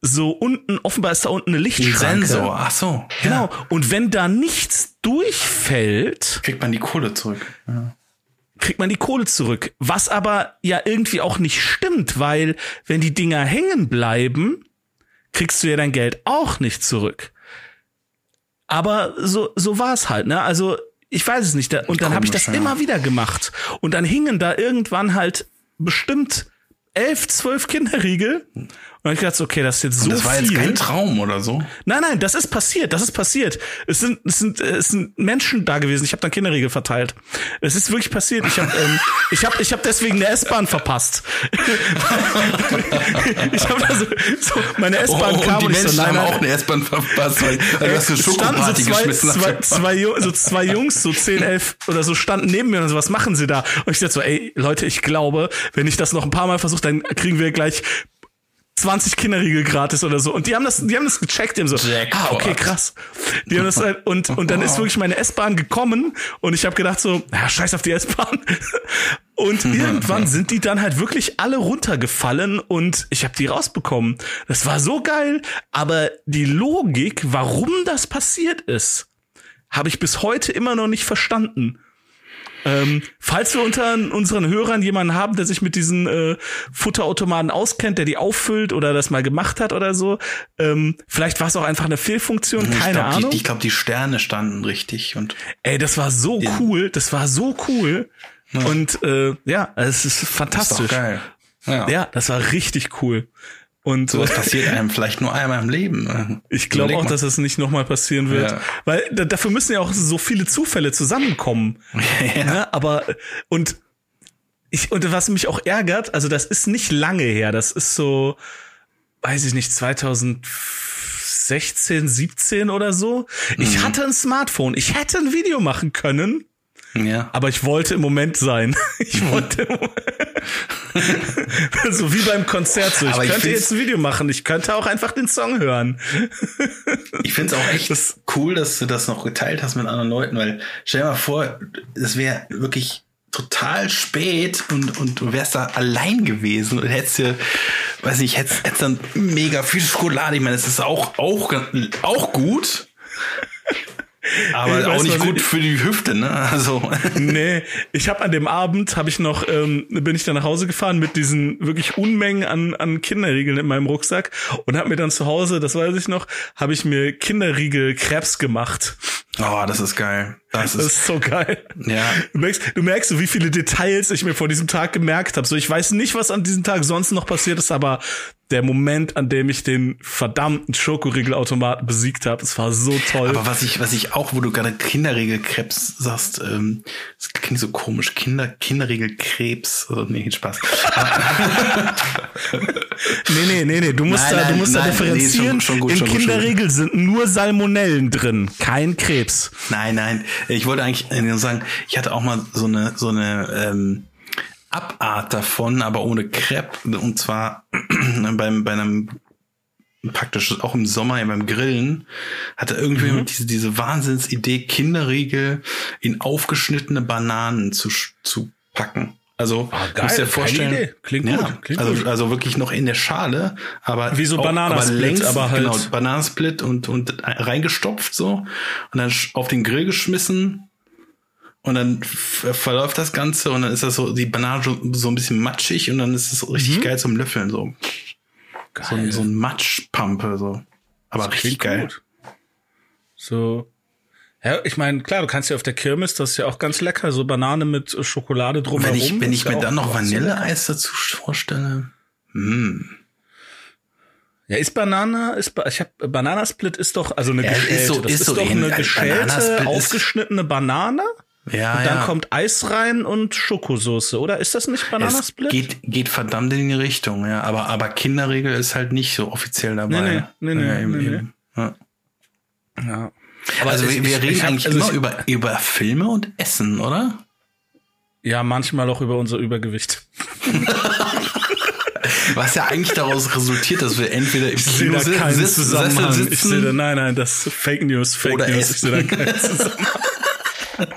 so unten, offenbar ist da unten eine Lichtschranke.
Sensor, ach so.
Genau. Und wenn da nichts durchfällt,
Kriegt man die Kohle zurück. Ja.
kriegt man die Kohle zurück. Was aber ja irgendwie auch nicht stimmt, weil wenn die Dinger hängen bleiben, kriegst du ja dein Geld auch nicht zurück. Aber so, so war es halt, ne? Also, ich weiß es nicht. Und dann habe ich das
ja.
immer wieder gemacht. Und dann hingen da irgendwann halt bestimmt elf, zwölf Kinderriegel. Und dann hab ich gedacht, okay, das ist jetzt so
Das war
viel.
jetzt kein Traum oder so.
Nein, nein, das ist passiert, das ist passiert. Es sind, es sind, es sind Menschen da gewesen. Ich habe dann Kinderriegel verteilt. Es ist wirklich passiert. Ich habe, ähm, [LAUGHS] ich habe, ich habe deswegen eine S-Bahn verpasst. [LAUGHS] ich habe also so meine S-Bahn
Oh,
kam
und die
und ich so,
Menschen
nein,
haben auch eine S-Bahn verpasst, weil, weil du hast eine
standen so zwei, zwei, zwei, so zwei Jungs, so 10, 11 oder so, standen neben mir und so, was machen sie da? Und ich dachte so, ey, Leute, ich glaube, wenn ich das noch ein paar Mal versuche, dann kriegen wir gleich 20 Kinderriegel gratis oder so. Und die haben das, die haben das gecheckt, die haben so,
Jackpot.
ah, okay, krass. Die haben das halt, und, und dann ist wirklich meine S-Bahn gekommen und ich habe gedacht so, ja, scheiß auf die S-Bahn. [LAUGHS] Und irgendwann sind die dann halt wirklich alle runtergefallen und ich habe die rausbekommen. Das war so geil, aber die Logik, warum das passiert ist, habe ich bis heute immer noch nicht verstanden. Ähm, falls wir unter unseren Hörern jemanden haben, der sich mit diesen äh, Futterautomaten auskennt, der die auffüllt oder das mal gemacht hat oder so, ähm, vielleicht war es auch einfach eine Fehlfunktion,
ich
keine
glaub,
Ahnung.
Die, ich glaube, die Sterne standen richtig und
Ey, das war so cool, das war so cool. Und äh, ja, es ist
das ist
fantastisch.
doch geil. Ja.
Ja, das war richtig cool. Und
Sowas
äh,
passiert einem vielleicht nur einmal im Leben.
ich glaube auch,
mal.
dass es nicht nochmal passieren wird.
Ja.
Weil da, dafür müssen ja auch so viele Zufälle zusammenkommen. [LAUGHS]
ja.
Ne? Aber und ich und was mich auch ärgert, also das ist nicht lange her, das ist so, weiß ich nicht, 2016, 17 oder so. Ich
Mhm.
hatte ein Smartphone, ich hätte ein Video machen können,
ja.
aber ich wollte im Moment sein. [LAUGHS] Ich wollte im Moment- [LAUGHS] so wie beim Konzert so. Ich
Aber ich
könnte
find's-
jetzt ein Video machen, ich könnte auch einfach den Song hören. [LAUGHS]
Ich finde es auch echt cool, dass du das noch geteilt hast mit anderen Leuten, weil stell dir mal vor, es wäre wirklich total spät und, und du wärst da allein gewesen und hättest dir, weiß nicht, hättest, hättest dann mega viel Schokolade. Ich meine, das ist auch, auch, auch gut. Aber
Ich
auch
weiß
nicht gut
nicht.
für die Hüfte, ne? Also. [LAUGHS]
nee, ich habe an dem Abend habe ich noch ähm, bin ich dann nach Hause gefahren mit diesen wirklich Unmengen an an Kinderriegeln in meinem Rucksack und habe mir dann zu Hause, das weiß ich noch, habe ich mir Kinderriegel Krebs gemacht.
Oh, das ist geil. Das
Das
ist,
ist so geil.
ja.
Du merkst, du merkst so, wie viele Details ich mir vor diesem Tag gemerkt habe. So, ich weiß nicht, was an diesem Tag sonst noch passiert ist, aber der Moment, an dem ich den verdammten Schokoriegelautomaten besiegt habe, es war so toll.
Aber was ich, was ich auch, wo du gerade Kinderregelkrebs sagst, ähm, das klingt so komisch. Kinder, Kinderregelkrebs. Also, nee, Spaß. [LAUGHS]
Nee, nee, nee, nee, du musst
Nein,
da, du
nein,
musst da
nein,
differenzieren.
nee, schon- schon gut,
In Kinderriegel sind nur Salmonellen drin, kein Krebs.
Nein, nein. Ich wollte eigentlich nur sagen, ich hatte auch mal so eine, so eine ähm, Abart davon, aber ohne Crepe. Und zwar [CLEARS THROAT] beim, bei einem praktisch auch im Sommer ja, beim Grillen hatte irgendwie
Mhm.
diese, diese Wahnsinnsidee, Kinderriegel in aufgeschnittene Bananen zu, zu packen. Also,
Ah, geil,
musst dir vorstellen.
Klingt
ja,
gut, klingt
also,
gut.
also wirklich noch in der Schale, aber
Wie so Bananasplit,
längs,
aber halt-
genau, Bananensplit und, und reingestopft so und dann auf den Grill geschmissen und dann verläuft das Ganze und dann ist das so, die Banane so, so ein bisschen matschig und dann ist es richtig
Mhm.
geil zum Löffeln, so. So, ein- so ein Matschpampe, so. Aber richtig
Klingt
geil.
gut. So. Ja, ich meine, klar, du kannst ja auf der Kirmes, das ist ja auch ganz lecker, so Banane mit Schokolade drumherum.
Wenn ich, wenn ich
ist ja
mir dann noch
so.
Vanilleeis dazu vorstelle, hm.
Ja, ist Banane, ist, ich hab, Bananasplit ist doch, also eine
Ja, ist
geschälte,
so-
das
ist
ist,
so
doch eine
Ein
geschälte,
ist-
aufgeschnittene Banane.
Ja,
Und dann
ja.
kommt Eis rein und Schokosoße, oder? Ist das nicht
es
Bananasplit?
geht, geht verdammt in die Richtung, ja. Aber, aber Kinderregel ist halt nicht so offiziell dabei.
Nee, nee, nee, nee,
ja, eben,
nee,
eben. Ja.
ja.
Also
ich-
wir, reden
ich
eigentlich
also
immer über, über Filme und Essen, oder?
Ja, manchmal auch über unser Übergewicht. [LAUGHS]
Was ja eigentlich daraus resultiert, dass wir entweder im
ich Kino
sehe
da keinen Zusammenhang. Sitzen, ich sehe da, nein, nein, das ist Fake News, Fake
oder
News.
Essen.
Ich sehe da keinen Zusammenhang. [LAUGHS]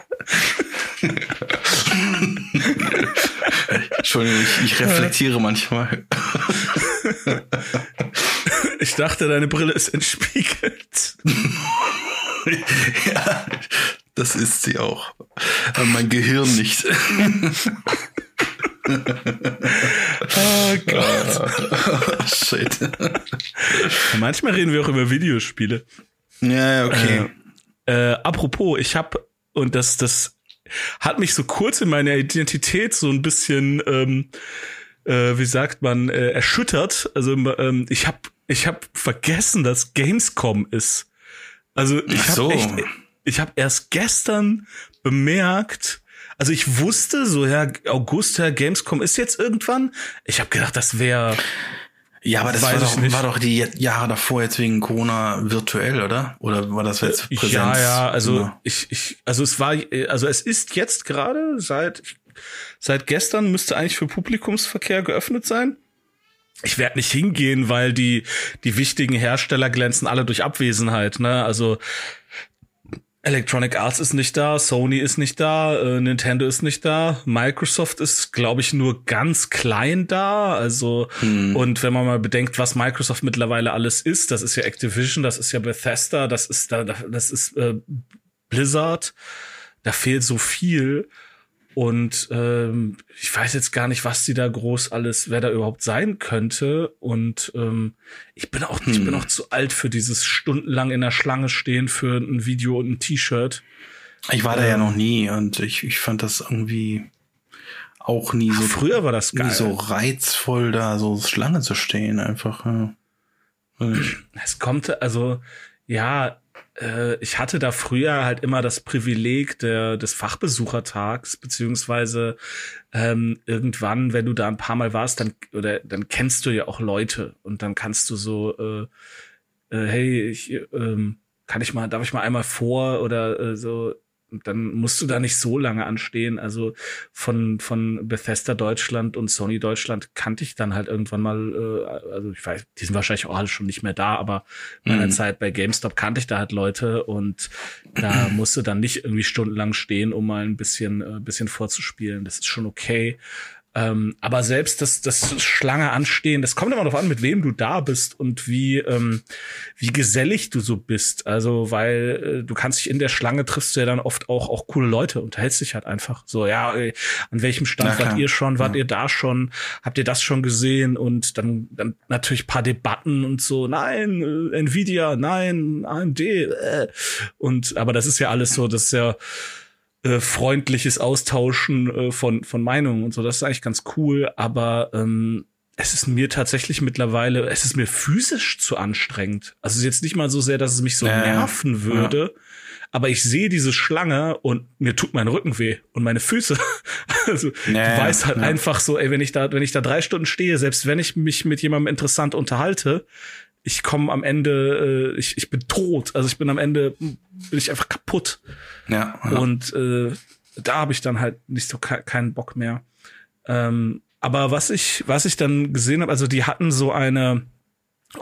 Entschuldigung, ich, ich reflektiere manchmal. [LAUGHS]
Ich dachte, deine Brille ist entspiegelt. [LAUGHS]
ja, das ist sie auch. Aber mein Gehirn nicht. [LAUGHS]
oh Gott.
Oh, shit.
Manchmal reden wir auch über Videospiele.
Ja, okay.
Äh, äh, apropos, ich habe und das das hat mich so kurz in meiner Identität so ein bisschen ähm, äh, wie sagt man äh, erschüttert. Also ähm, ich habe ich habe vergessen, dass Gamescom ist. Also ich
Ach so.
habe echt ich habe erst gestern bemerkt, also ich wusste so, ja, August, ja, Gamescom ist jetzt irgendwann. Ich habe gedacht, das wäre
Ja, aber das war doch, war doch die Jahre davor jetzt wegen Corona virtuell, oder? Oder war das jetzt Präsenz?
Ja, ja, also
Ja.
ich, ich, also es war, also es ist jetzt gerade seit seit gestern müsste eigentlich für Publikumsverkehr geöffnet sein. Ich werde nicht hingehen, weil die die wichtigen Hersteller glänzen alle durch Abwesenheit. Ne? Also Electronic Arts ist nicht da, Sony ist nicht da, äh, Nintendo ist nicht da, Microsoft ist, glaube ich, nur ganz klein da. Also und wenn man mal bedenkt, was Microsoft mittlerweile alles ist, das ist ja Activision, das ist ja Bethesda, das ist da, das ist äh, Blizzard, da fehlt so viel. Und ähm, ich weiß jetzt gar nicht, was die da groß alles, wer da überhaupt sein könnte. Und ähm, ich bin auch, ich bin auch zu alt für dieses stundenlang in der Schlange stehen für ein Video und ein T-Shirt.
Ich war da ja noch nie und ich, ich fand das irgendwie auch nie so,
Früher war das geil.
nie so reizvoll, da so Schlange zu stehen, einfach. Ja.
Es kommt, also, ja, äh, ich hatte da früher halt immer das Privileg der, des Fachbesuchertags, beziehungsweise ähm, irgendwann, wenn du da ein paar Mal warst, dann, oder dann kennst du ja auch Leute und dann kannst du so, äh, äh, hey, ich, ähm, kann ich mal, darf ich mal einmal vor oder äh, so, dann musst du da nicht so lange anstehen. Also von, von Bethesda Deutschland und Sony Deutschland kannte ich dann halt irgendwann mal, äh, also ich weiß, die sind wahrscheinlich auch alle schon nicht mehr da, aber in meiner
Mhm.
Zeit bei GameStop kannte ich da halt Leute und da [CLEARS THROAT] musste dann nicht irgendwie stundenlang stehen, um mal ein bisschen, äh, bisschen vorzuspielen. Das ist schon okay. Ähm, aber selbst das, das Schlange anstehen, das kommt immer darauf an, mit wem du da bist und wie, ähm, wie gesellig du so bist. Also, weil äh, du kannst dich in der Schlange triffst du ja dann oft auch, auch coole Leute, unterhältst dich halt einfach. So, ja, ey, an welchem Stand wart ihr schon? Wart
Ja.
ihr da schon? Habt ihr das schon gesehen? Und dann, dann natürlich paar Debatten und so, nein, äh, Nvidia, nein, AMD, äh. Und, aber das ist ja alles so, das ist ja, äh, freundliches Austauschen äh, von, von Meinungen und so. Das ist eigentlich ganz cool, aber ähm, es ist mir tatsächlich mittlerweile, es ist mir physisch zu anstrengend. Also es ist jetzt nicht mal so sehr, dass es mich so
Ja, ja.
nerven würde, aber ich sehe diese Schlange und mir tut mein Rücken weh und meine Füße. [LAUGHS] Also
Ja,
du
ja,
weißt halt
ja.
einfach so, ey, wenn ich da, wenn ich da drei Stunden stehe, selbst wenn ich mich mit jemandem interessant unterhalte, ich komme am Ende, äh, ich, ich bin tot. Also ich bin am Ende, bin ich einfach kaputt.
Ja, ja.
Und äh, da habe ich dann halt nicht so ke keinen Bock mehr. Ähm, aber was ich, was ich dann gesehen habe, also die hatten so eine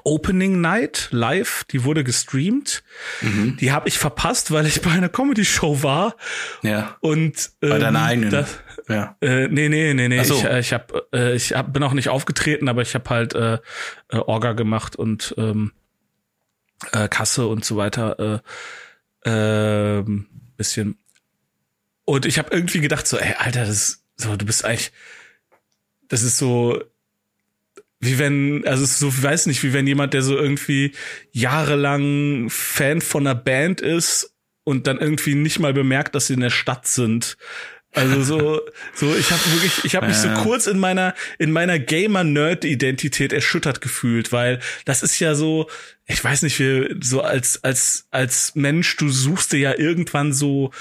Opening Night live, die wurde gestreamt.
Mhm.
Die habe ich verpasst, weil ich bei einer Comedy Show war
ja.
und ähm,
Bei deiner eigenen.
das-
ja.
äh, nee, nee, nee, nee.
So.
Ich, äh, ich, hab, äh, ich hab, bin auch nicht aufgetreten, aber ich habe halt äh, äh, Orga gemacht und ähm, äh, Kasse und so weiter. Äh, ähm, bisschen. Und ich habe irgendwie gedacht so, ey, Alter, das ist so, du bist eigentlich, das ist so, wie wenn, also so, ich weiß nicht, wie wenn jemand, der so irgendwie jahrelang Fan von einer Band ist und dann irgendwie nicht mal bemerkt, dass sie in der Stadt sind. Also so, so ich habe wirklich, ich habe mich so kurz in meiner in meiner Gamer-Nerd-Identität erschüttert gefühlt, weil das ist ja so, ich weiß nicht, wie so als als als Mensch, du suchst dir ja irgendwann so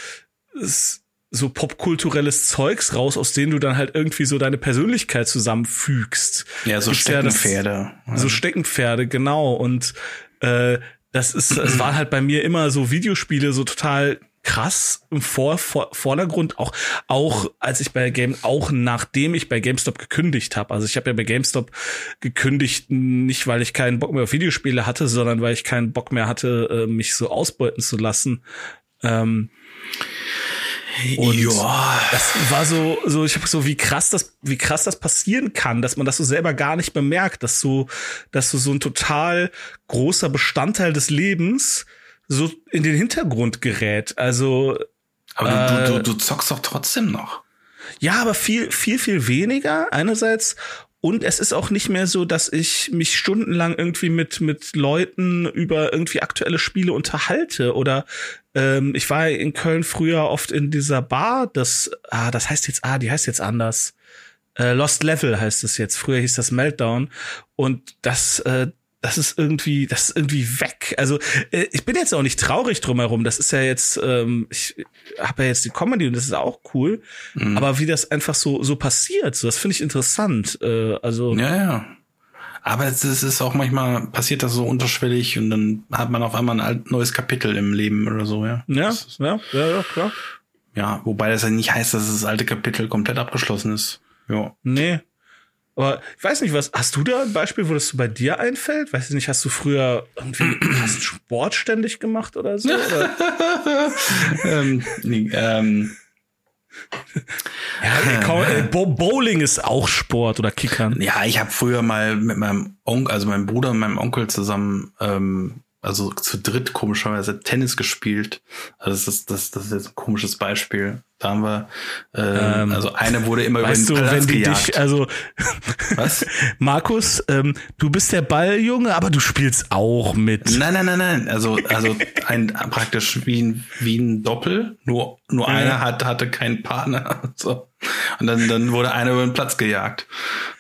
so popkulturelles Zeugs raus, aus denen du dann halt irgendwie so deine Persönlichkeit zusammenfügst.
Ja, so
Gibt's ja das-
Steckenpferde.
So Steckenpferde, genau. Und äh, das ist, es waren halt bei mir immer so Videospiele so total krass im Vor Vor Vordergrund auch auch als ich bei Game auch nachdem ich bei GameStop gekündigt habe also ich habe ja bei GameStop gekündigt nicht weil ich keinen Bock mehr auf Videospiele hatte sondern weil ich keinen Bock mehr hatte äh, mich so ausbeuten zu lassen ähm, und ja. das war so, so ich habe so wie krass das, wie krass das passieren kann, dass man das so selber gar nicht bemerkt, dass so, dass so so ein total großer Bestandteil des Lebens so in den Hintergrund gerät. Also
aber du, äh, du, du, du zockst doch trotzdem noch.
Ja, aber viel, viel, viel weniger einerseits. Und es ist auch nicht mehr so, dass ich mich stundenlang irgendwie mit, mit Leuten über irgendwie aktuelle Spiele unterhalte. Oder ähm, ich war in Köln früher oft in dieser Bar, das, ah, das heißt jetzt, ah, die heißt jetzt anders. Äh, Lost Level heißt es jetzt. Früher hieß das Meltdown. Und das, äh, das ist irgendwie, das ist irgendwie weg. Also äh, ich bin jetzt auch nicht traurig drumherum. Das ist ja jetzt, ähm, ich habe ja jetzt die Comedy und das ist auch cool. Mhm. Aber wie das einfach so so passiert, so das finde ich interessant. Äh, also
ja, ja. Aber es ist auch manchmal passiert das so unterschwellig und dann hat man auf einmal ein neues Kapitel im Leben oder so, ja.
Ja, ja, ja, ja, klar.
Ja, wobei das ja nicht heißt, dass das alte Kapitel komplett abgeschlossen ist. Ja.
Nee, aber ich weiß nicht, was, hast du da ein Beispiel, wo das so bei dir einfällt? Weißt du nicht, hast du früher irgendwie [CLEARS THROAT] hast Sport ständig gemacht oder so? [LAUGHS] Oder? ähm, nee, ähm. Ja, komm, äh, Bowling ist auch Sport oder Kickern.
Ja, ich habe früher mal mit meinem Onkel, also meinem Bruder und meinem Onkel zusammen ähm, also zu dritt komischerweise Tennis gespielt. Also das ist, das, das ist jetzt ein komisches Beispiel. Da haben wir, äh, ähm, also eine wurde immer
weißt über den du, wenn die gejagt. dich, also [LAUGHS] was? Markus, ähm, du bist der Balljunge, aber du spielst auch mit.
Nein, nein, nein, nein. Also also ein praktisch wie ein wie ein Doppel. Nur nur ja. einer hat hatte keinen Partner. [LAUGHS] So. Und dann dann wurde einer über den Platz gejagt.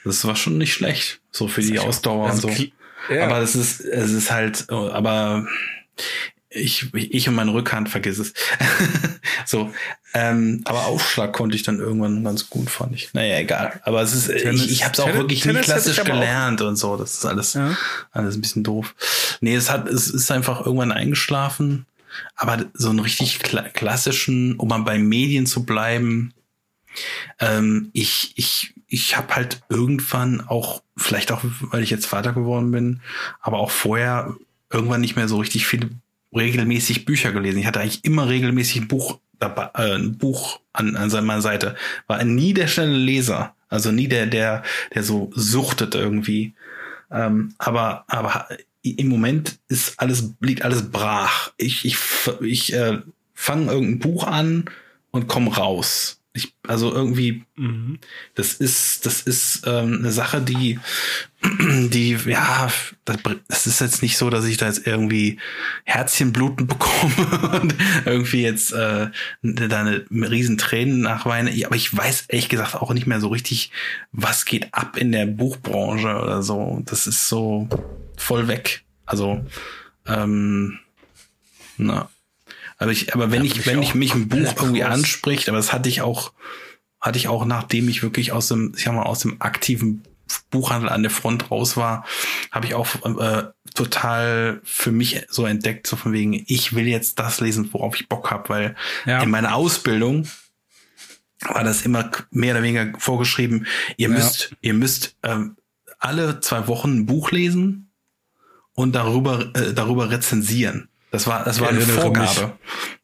Das war schon nicht schlecht, so für das die Ausdauer also und so. Ja. Aber es ist, es ist halt, aber ich, ich und meine Rückhand vergiss es. [LAUGHS] so, ähm, aber Aufschlag konnte ich dann irgendwann ganz gut, fand ich. Naja, egal. Aber es ist, Tennis, ich, ich habe es auch wirklich Tennis nicht klassisch gelernt und so. Das ist alles, ja. alles ein bisschen doof. Nee, es hat, es ist einfach irgendwann eingeschlafen. Aber so einen richtig kla klassischen, um mal bei Medien zu bleiben, ähm, ich, ich, ich habe halt irgendwann auch, vielleicht auch, weil ich jetzt Vater geworden bin, aber auch vorher irgendwann nicht mehr so richtig viele regelmäßig Bücher gelesen. Ich hatte eigentlich immer regelmäßig ein Buch dabei, äh, ein Buch an, an meiner Seite. War nie der schnelle Leser. Also nie der, der, der so suchtet irgendwie. Ähm, aber, aber im Moment ist alles, liegt alles brach. Ich, ich, ich äh, fange irgendein Buch an und komme raus. Ich, also irgendwie, mhm. das ist, das ist ähm, eine Sache, die, [CLEARS THROAT] die, ja, das, das ist jetzt nicht so, dass ich da jetzt irgendwie Herzchenbluten [LAUGHS] bekomme und irgendwie jetzt äh, da eine riesen Tränen nachweine. Aber ich weiß ehrlich gesagt auch nicht mehr so richtig, was geht ab in der Buchbranche oder so. Das ist so voll weg. Also, ähm, na, aber ich, aber wenn ja, ich, wenn ich mich ein Buch irgendwie raus. anspricht, aber das hatte ich auch, hatte ich auch, nachdem ich wirklich aus dem, ich sag mal, aus dem aktiven Buchhandel an der Front raus war, habe ich auch äh, total für mich so entdeckt, so von wegen, ich will jetzt das lesen, worauf ich Bock habe, weil ja. in meiner Ausbildung war das immer mehr oder weniger vorgeschrieben, ihr ja. müsst, ihr müsst ähm, alle zwei Wochen ein Buch lesen und darüber, äh, darüber rezensieren. Das war, das war eine Vorgabe.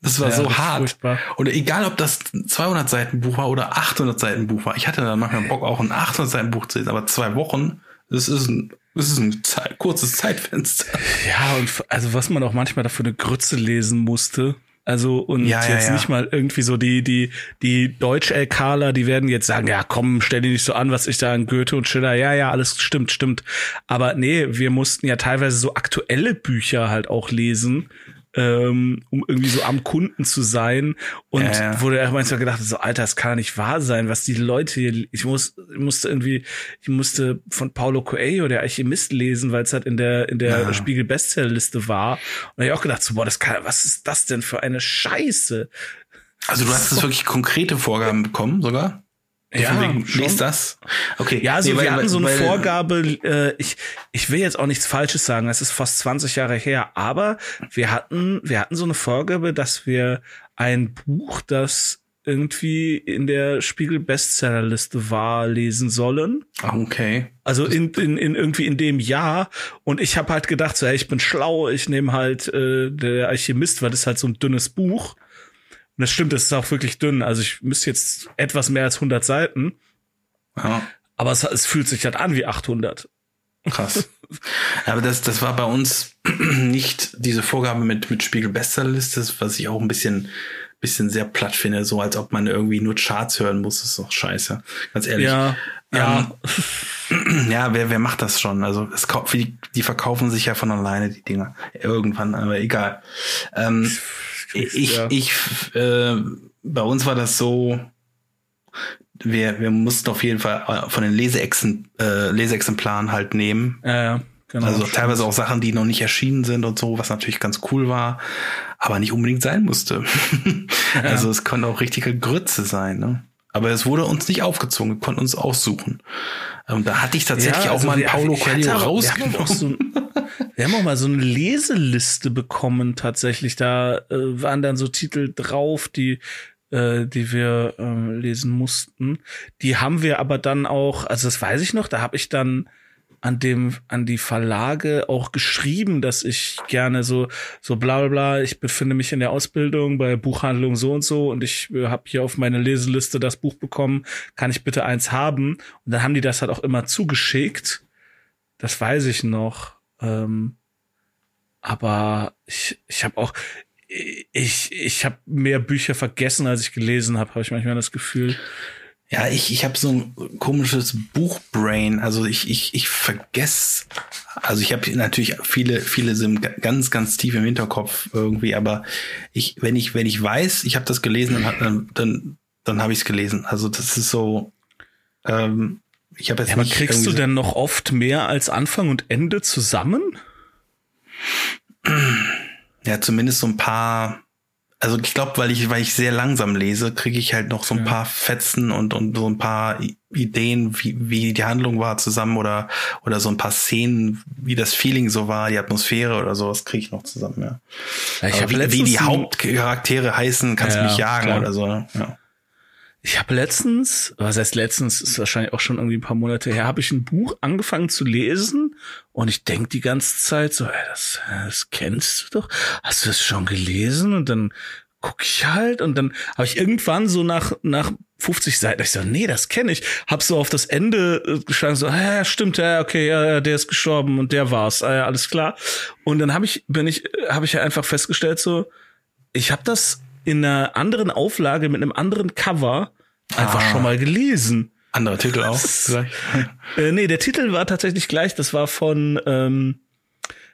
Das war ja, so hart. Furchtbar. Und egal, ob das 200 Seiten Buch war oder 800 Seiten Buch war. Ich hatte dann manchmal Bock, auch ein 800 Seiten Buch zu lesen, aber zwei Wochen, das ist ein, das ist ein Zeit, kurzes Zeitfenster.
Ja, und also was man auch manchmal dafür eine Grütze lesen musste. Also und ja, jetzt ja, ja. nicht mal irgendwie so die die die Deutsch-LKler, die werden jetzt sagen, ja komm, stell dich nicht so an, was ich da an Goethe und Schiller, ja ja, alles stimmt, stimmt. Aber nee, wir mussten ja teilweise so aktuelle Bücher halt auch lesen, ähm, um irgendwie so am Kunden zu sein. Und ja. wurde er manchmal gedacht, so, Alter, das kann ja nicht wahr sein, was die Leute hier, ich muss, ich musste irgendwie, ich musste von Paulo Coelho, der Alchemist, lesen, weil es halt in der, in der ja. Spiegel Bestsellerliste war. Und da ich auch gedacht, so, boah, das kann, was ist das denn für eine Scheiße?
Also du hast jetzt wirklich konkrete Vorgaben bekommen, sogar?
Ja, wegen, liest das. Okay. Ja, also nee, wir weil, hatten so eine weil, Vorgabe, äh, ich, ich will jetzt auch nichts Falsches sagen, es ist fast 20 Jahre her, aber wir hatten, wir hatten so eine Vorgabe, dass wir ein Buch, das irgendwie in der Spiegel Bestsellerliste war, lesen sollen.
Okay.
Also in, in, in irgendwie in dem Jahr. Und ich habe halt gedacht, so, hey, ich bin schlau, ich nehme halt äh, der Alchemist, weil das ist halt so ein dünnes Buch. Und das stimmt, das ist auch wirklich dünn. Also ich müsste jetzt etwas mehr als 100 Seiten.
Ja.
Aber es, es fühlt sich halt an wie 800.
Krass. Aber das, das war bei uns [CLEARS THROAT] nicht diese Vorgabe mit, mit Spiegel Bestsellerliste, was ich auch ein bisschen, bisschen sehr platt finde, so als ob man irgendwie nur Charts hören muss, ist doch scheiße. Ganz ehrlich.
Ja, ja.
Ähm, [CLEARS THROAT] ja, wer, wer macht das schon? Also es, die, die verkaufen sich ja von alleine, die Dinger. Irgendwann, aber egal. Ähm, ich, ja. ich, äh, bei uns war das so, wir, wir mussten auf jeden Fall äh, von den Leseexen, äh, Leseexemplaren halt nehmen.
Ja, ja.
Genau, also stimmt. teilweise auch Sachen, die noch nicht erschienen sind und so, was natürlich ganz cool war, aber nicht unbedingt sein musste. [LAUGHS] Ja. Also es konnte auch richtige Grütze sein. Ne? Aber es wurde uns nicht aufgezogen, wir konnten uns aussuchen. Und da hatte ich tatsächlich ja, also auch mal einen Paulo Coelho rausgenommen. Wir haben, so,
wir haben auch mal so eine Leseliste bekommen tatsächlich. Da äh, waren dann so Titel drauf, die äh, die wir äh, lesen mussten. Die haben wir aber dann auch, also das weiß ich noch, da habe ich dann an dem an die Verlage auch geschrieben, dass ich gerne so so bla bla bla, ich befinde mich in der Ausbildung bei Buchhandlung so und so und ich äh, habe hier auf meine Leseliste das Buch bekommen, kann ich bitte eins haben? Und dann haben die das halt auch immer zugeschickt. Das weiß ich noch. Ähm, aber ich ich habe auch ich, ich habe mehr Bücher vergessen, als ich gelesen habe, habe ich manchmal das Gefühl.
Ja, ich, ich habe so ein komisches Buchbrain. Also ich, ich, ich vergesse, also ich habe natürlich viele, viele sind ganz, ganz tief im Hinterkopf irgendwie, aber ich, wenn ich, wenn ich weiß, ich habe das gelesen, dann, dann, dann habe ich es gelesen. Also das ist so. Ähm, ich habe jetzt.
Ja, aber kriegst du denn noch oft mehr als Anfang und Ende zusammen?
Ja, zumindest so ein paar. Also ich glaube, weil ich, weil ich sehr langsam lese, kriege ich halt noch so ein ja. paar Fetzen und, und so ein paar Ideen, wie, wie die Handlung war zusammen oder, oder so ein paar Szenen, wie das Feeling so war, die Atmosphäre oder sowas kriege ich noch zusammen, ja. ja ich wie, wie die Hauptcharaktere heißen, kannst du ja, mich jagen klar. oder so. Ne? Ja.
Ich habe letztens, was heißt letztens, ist wahrscheinlich auch schon irgendwie ein paar Monate her, habe ich ein Buch angefangen zu lesen und ich denk die ganze Zeit so, ey, das, das kennst du doch, hast du das schon gelesen? Und dann guck ich halt und dann habe ich irgendwann so nach nach 50 Seiten, ich so, nee, das kenne ich, hab so auf das Ende äh, geschlagen, so, ja, stimmt, ja, okay, ja, der ist gestorben und der war's, ja, alles klar. Und dann habe ich, bin ich, habe ich ja einfach festgestellt, so, ich habe das in einer anderen Auflage mit einem anderen Cover einfach ah. schon mal gelesen.
Anderer Titel auch
vielleicht? [LAUGHS] äh, nee, der Titel war tatsächlich gleich. Das war von, ähm,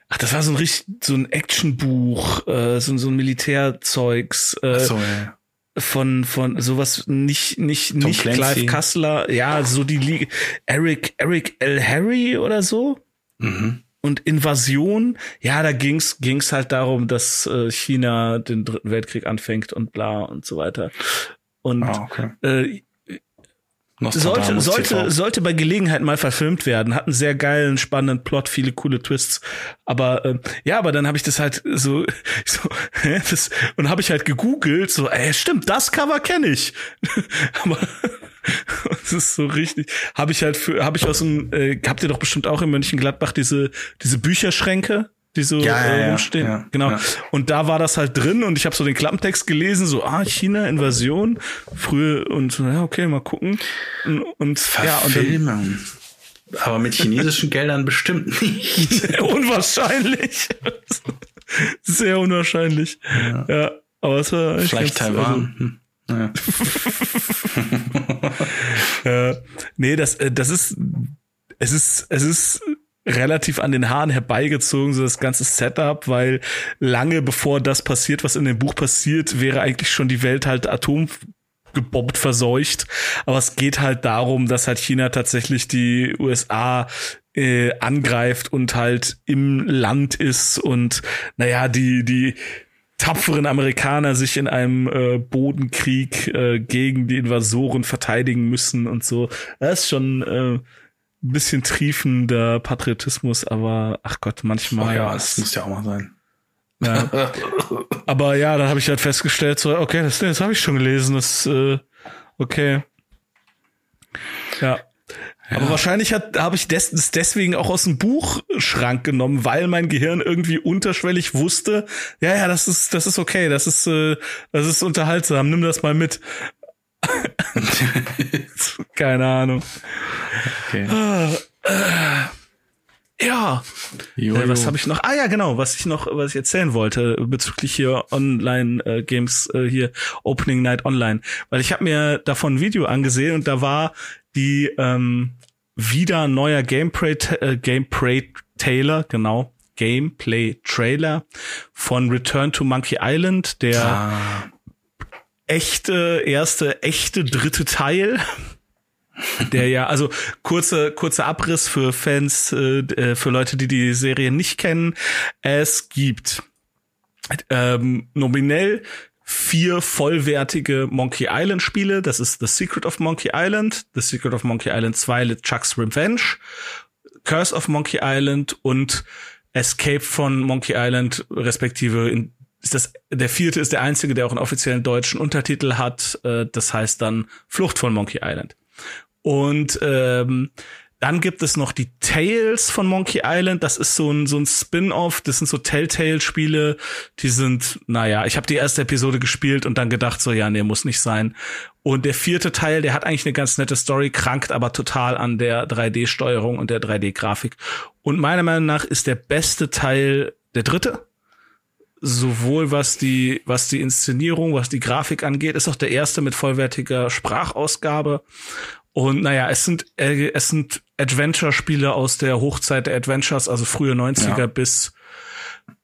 ach, das war so ein richtig, so ein Actionbuch, äh, so, so ein Militärzeugs. Äh, so, ja. Von, von sowas nicht, nicht, Tom nicht Clancy. Clive Kassler, ja, so die Liga, Eric, Eric L. Harry oder so. Mhm. Und Invasion, ja, da ging's ging's halt darum, dass äh, China den Dritten Weltkrieg anfängt und bla und so weiter. Und ah, okay. äh, sollte, sollte, sollte bei Gelegenheit mal verfilmt werden. Hat einen sehr geilen, spannenden Plot, viele coole Twists. Aber äh, ja, aber dann habe ich das halt so, [LAUGHS] so das, und habe ich halt gegoogelt, so, ey, stimmt, das Cover kenne ich. [LAUGHS] aber [LAUGHS] das ist so richtig. Habe ich halt für, habe ich aus dem, äh, habt ihr doch bestimmt auch in Mönchengladbach diese, diese Bücherschränke? Die so ja, äh, rumstehen. Ja, genau. Ja. Und da war das halt drin und ich habe so den Klappentext gelesen, so, ah, China, Invasion, frühe und so, ja, okay, mal gucken. Und, und
ja, und dann, aber mit chinesischen Geldern bestimmt nicht. [LAUGHS]
Sehr unwahrscheinlich. Sehr unwahrscheinlich. Ja. aber es war
Vielleicht ganz, Taiwan. Also, hm.
Ja. [LAUGHS] [LAUGHS] ja. Nee, das, äh, das ist, es ist, es ist relativ an den Haaren herbeigezogen, so das ganze Setup, weil lange bevor das passiert, was in dem Buch passiert, wäre eigentlich schon die Welt halt Atom gebombt, verseucht. Aber es geht halt darum, dass halt China tatsächlich die USA äh, angreift und halt im Land ist und naja, die, die tapferen Amerikaner sich in einem äh, Bodenkrieg äh, gegen die Invasoren verteidigen müssen und so. Das ist schon äh, bisschen triefender Patriotismus, aber ach Gott, manchmal.
Oh ja, es muss ja auch mal sein.
Ja. [LAUGHS] Aber ja, dann habe ich halt festgestellt, so, okay, das, das habe ich schon gelesen, das, äh, okay. Ja. Ja. Aber wahrscheinlich habe ich das, das deswegen auch aus dem Buchschrank genommen, weil mein Gehirn irgendwie unterschwellig wusste, ja, ja, das ist, das ist okay, das ist, äh, das ist unterhaltsam, nimm das mal mit. [LAUGHS] Keine Ahnung. Okay. Ja. Äh, was habe ich noch? Ah ja, genau, was ich noch, was ich erzählen wollte bezüglich hier Online-Games, äh, hier Opening Night Online. Weil ich habe mir davon ein Video angesehen und da war die ähm, wieder neuer Gameplay, äh, Gameplay Trailer, genau, Gameplay Trailer von Return to Monkey Island, der ah. Echte erste echte dritte Teil. Der ja, also kurze kurzer Abriss für Fans, äh, äh, für Leute, die die Serie nicht kennen. Es gibt ähm, nominell vier vollwertige Monkey Island Spiele. Das ist The Secret of Monkey Island, The Secret of Monkey Island 2 Chuck's Revenge, Curse of Monkey Island und Escape von Monkey Island, respektive in, ist das, der vierte ist der einzige, der auch einen offiziellen deutschen Untertitel hat. Äh, das heißt dann Flucht von Monkey Island. Und ähm, dann gibt es noch die Tales von Monkey Island. Das ist so ein, so ein Spin-off. Das sind so Telltale-Spiele. Die sind, naja, ich habe die erste Episode gespielt und dann gedacht, so, ja, nee, muss nicht sein. Und der vierte Teil, der hat eigentlich eine ganz nette Story, krankt aber total an der 3D-Steuerung und der 3D-Grafik. Und meiner Meinung nach ist der beste Teil der dritte. Sowohl was die, was die Inszenierung, was die Grafik angeht, ist auch der erste mit vollwertiger Sprachausgabe. Und naja, es sind, äh, es sind Adventure-Spiele aus der Hochzeit der Adventures, also frühe 90er ja. bis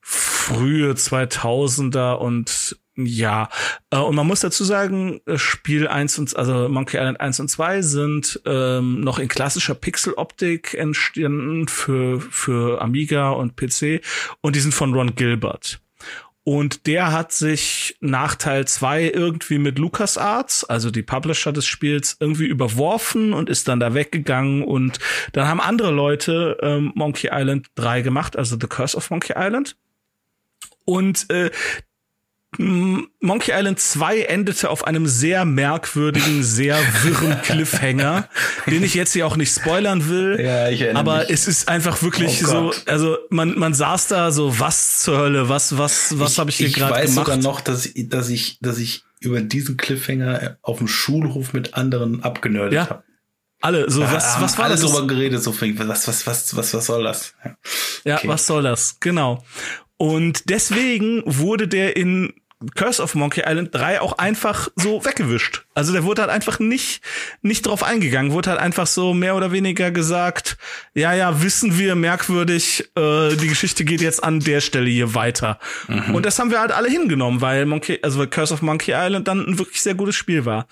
frühe 2000er und ja, äh, und man muss dazu sagen, äh, Spiel 1 und also Monkey Island 1 und 2 sind ähm, noch in klassischer Pixel-Optik entstanden für für Amiga und PC und die sind von Ron Gilbert. Und der hat sich nach Teil zwei irgendwie mit LucasArts, also die Publisher des Spiels, irgendwie überworfen und ist dann da weggegangen. Und dann haben andere Leute ähm, Monkey Island 3 gemacht, also The Curse of Monkey Island. Und äh, Monkey Island 2 endete auf einem sehr merkwürdigen, sehr wirren [LAUGHS] Cliffhanger, den ich jetzt hier auch nicht spoilern will. Ja, ich erinnere aber mich. es ist einfach wirklich oh so, also man, man saß da so, was zur Hölle, was, was, was habe ich hier gerade gemacht? Ich weiß
sogar noch, dass, dass ich, dass ich über diesen Cliffhanger auf dem Schulhof mit anderen abgenördet ja. habe.
Alle, so ja, was, was war
alle
das?
drüber geredet, so was, was, was, was, was soll das?
Ja, ja was soll das? Genau. Und deswegen wurde der in Curse of Monkey Island 3 auch einfach so weggewischt. Also der wurde halt einfach nicht, nicht drauf eingegangen, wurde halt einfach so mehr oder weniger gesagt, ja, ja, wissen wir, merkwürdig, äh, die Geschichte geht jetzt an der Stelle hier weiter. Mhm. Und das haben wir halt alle hingenommen, weil Monkey, also Curse of Monkey Island dann ein wirklich sehr gutes Spiel war.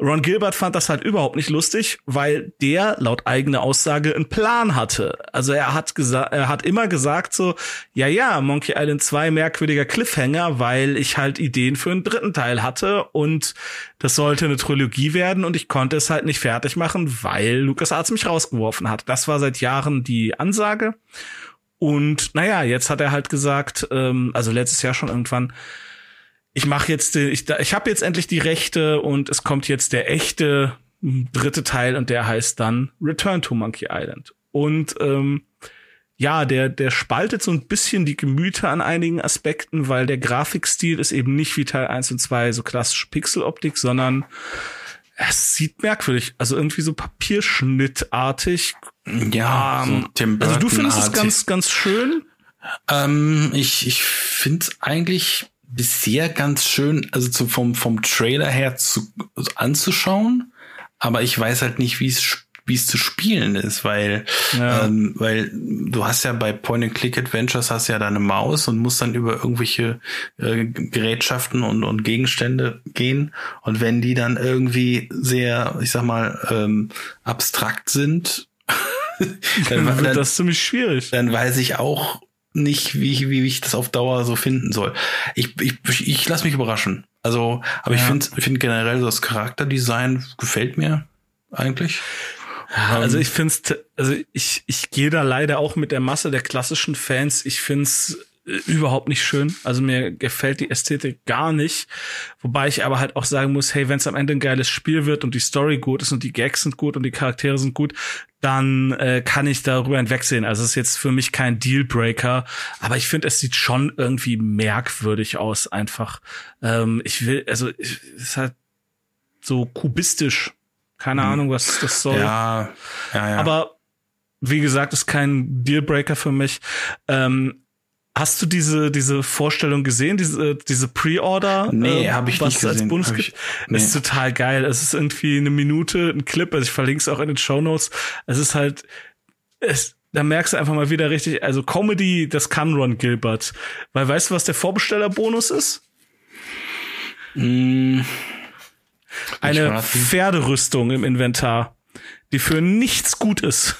Ron Gilbert fand das halt überhaupt nicht lustig, weil der laut eigener Aussage einen Plan hatte. Also er hat gesagt, er hat immer gesagt so, ja, ja, Monkey Island 2 merkwürdiger Cliffhanger, weil ich halt Ideen für einen dritten Teil hatte und das sollte eine Trilogie werden und ich konnte es halt nicht fertig machen, weil LucasArts mich rausgeworfen hat. Das war seit Jahren die Ansage. Und naja, jetzt hat er halt gesagt, ähm, also letztes Jahr schon irgendwann, ich mache jetzt, ich, ich habe jetzt endlich die Rechte und es kommt jetzt der echte dritte Teil und der heißt dann Return to Monkey Island. Und ähm, ja, der, der spaltet so ein bisschen die Gemüter an einigen Aspekten, weil der Grafikstil ist eben nicht wie Teil 1 und 2 so klassisch Pixeloptik, sondern es sieht merkwürdig, also irgendwie so papierschnittartig.
Ja, ähm, so
also du findest es ganz, ganz schön?
Ähm, ich ich finde es eigentlich bisher ganz schön, also zu, vom, vom Trailer her zu, anzuschauen, aber ich weiß halt nicht, wie es wie es zu spielen ist, weil, ja. ähm, weil du hast ja bei Point-and-Click-Adventures hast ja deine Maus und musst dann über irgendwelche äh, Gerätschaften und, und Gegenstände gehen. Und wenn die dann irgendwie sehr, ich sag mal, ähm, abstrakt sind, [LAUGHS]
dann, dann wird das ziemlich schwierig.
Dann weiß ich auch nicht, wie, wie ich das auf Dauer so finden soll. Ich, ich, ich lasse mich überraschen. Also, aber ja. ich finde find generell das Charakterdesign gefällt mir eigentlich.
Also ich finde also ich, ich gehe da leider auch mit der Masse der klassischen Fans. Ich finde es äh, überhaupt nicht schön. Also mir gefällt die Ästhetik gar nicht. Wobei ich aber halt auch sagen muss, hey, wenn es am Ende ein geiles Spiel wird und die Story gut ist und die Gags sind gut und die Charaktere sind gut, dann äh, kann ich darüber hinwegsehen. Also es ist jetzt für mich kein Dealbreaker, aber ich finde, es sieht schon irgendwie merkwürdig aus, einfach. Ähm, ich will, also es ist halt so kubistisch. Keine hm. Ahnung, was das soll.
Ja, ja, ja.
Aber wie gesagt, ist kein Dealbreaker für mich. Ähm, Hast du diese diese Vorstellung gesehen, diese diese Pre-Order?
Nee, äh, habe ich was nicht gesehen. als
Bonus gibt? Nee. Ist total geil. Es ist irgendwie eine Minute, ein Clip. Also ich verlinke es auch in den Show Notes. Es ist halt, es, da merkst du einfach mal wieder richtig. Also Comedy, das kann Ron Gilbert. Weil weißt du, was der Vorbestellerbonus ist?
Mm,
Eine Pferderüstung im Inventar, die für nichts gut ist.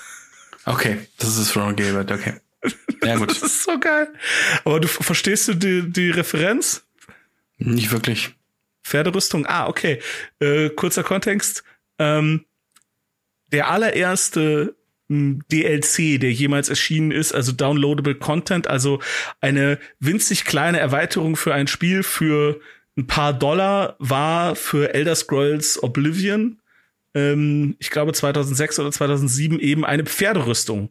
Okay, das ist Ron Gilbert. Okay.
Ja, gut. [LAUGHS] das ist so geil. Aber du verstehst du die, die Referenz?
Nicht wirklich.
Pferderüstung? Ah, okay. Äh, kurzer Kontext. Ähm, der allererste hm, DLC, der jemals erschienen ist, also downloadable Content, also eine winzig kleine Erweiterung für ein Spiel für ein paar Dollar war für Elder Scrolls Oblivion ähm, ich glaube 2006 oder 2007 eben eine Pferderüstung,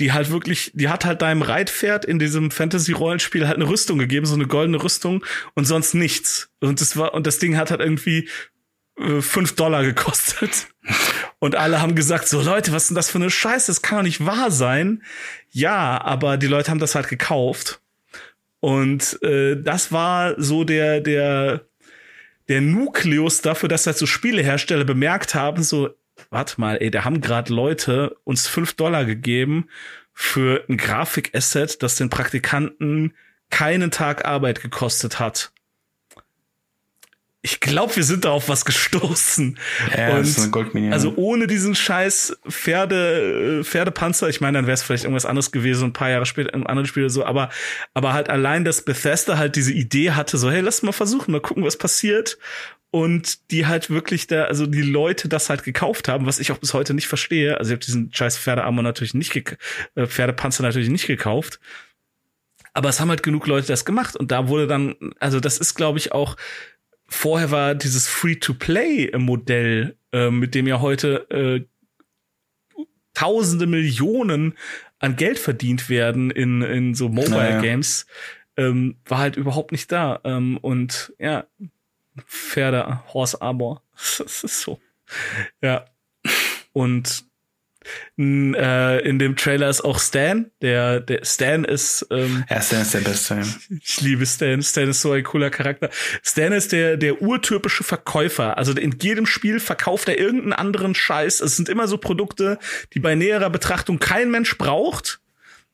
die halt wirklich, die hat halt deinem Reitpferd in diesem Fantasy-Rollenspiel halt eine Rüstung gegeben, so eine goldene Rüstung und sonst nichts. Und das war und das Ding hat halt irgendwie äh, fünf Dollar gekostet. [LAUGHS] Und alle haben gesagt, so Leute, was ist denn das für eine Scheiße? Das kann doch nicht wahr sein. Ja, aber die Leute haben das halt gekauft. Und äh, das war so der, der der Nukleus dafür, dass halt so Spielehersteller bemerkt haben, so, warte mal, ey, da haben gerade Leute uns fünf Dollar gegeben für ein Grafikasset, das den Praktikanten keinen Tag Arbeit gekostet hat glaube, wir sind da auf was gestoßen.
Ja, und das ist eine Goldmine.
Also ohne diesen scheiß Pferde, äh, Pferdepanzer, ich meine, dann wäre es vielleicht irgendwas anderes gewesen, ein paar Jahre später im anderen Spiel so, aber, aber halt allein, dass Bethesda halt diese Idee hatte, so, hey, lass mal versuchen, mal gucken, was passiert. Und die halt wirklich da, also die Leute das halt gekauft haben, was ich auch bis heute nicht verstehe. Also ich habe diesen scheiß Pferdearmor natürlich nicht, äh, Pferdepanzer natürlich nicht gekauft. Aber es haben halt genug Leute das gemacht und da wurde dann, also das ist, glaube ich, auch vorher war dieses Free-to-Play-Modell, äh, mit dem ja heute äh, Tausende Millionen an Geld verdient werden in, in so Mobile Games, ähm, war halt überhaupt nicht da. Ähm, und ja, Pferde, Horse Armor. Das [LAUGHS] ist so. Ja. Und äh, in dem Trailer ist auch Stan. Der, der Stan ist. Ähm,
ja, Stan ist der Beste.
Ich liebe Stan. Stan ist so ein cooler Charakter. Stan ist der, der urtypische Verkäufer. Also in jedem Spiel verkauft er irgendeinen anderen Scheiß. Es sind immer so Produkte, die bei näherer Betrachtung kein Mensch braucht.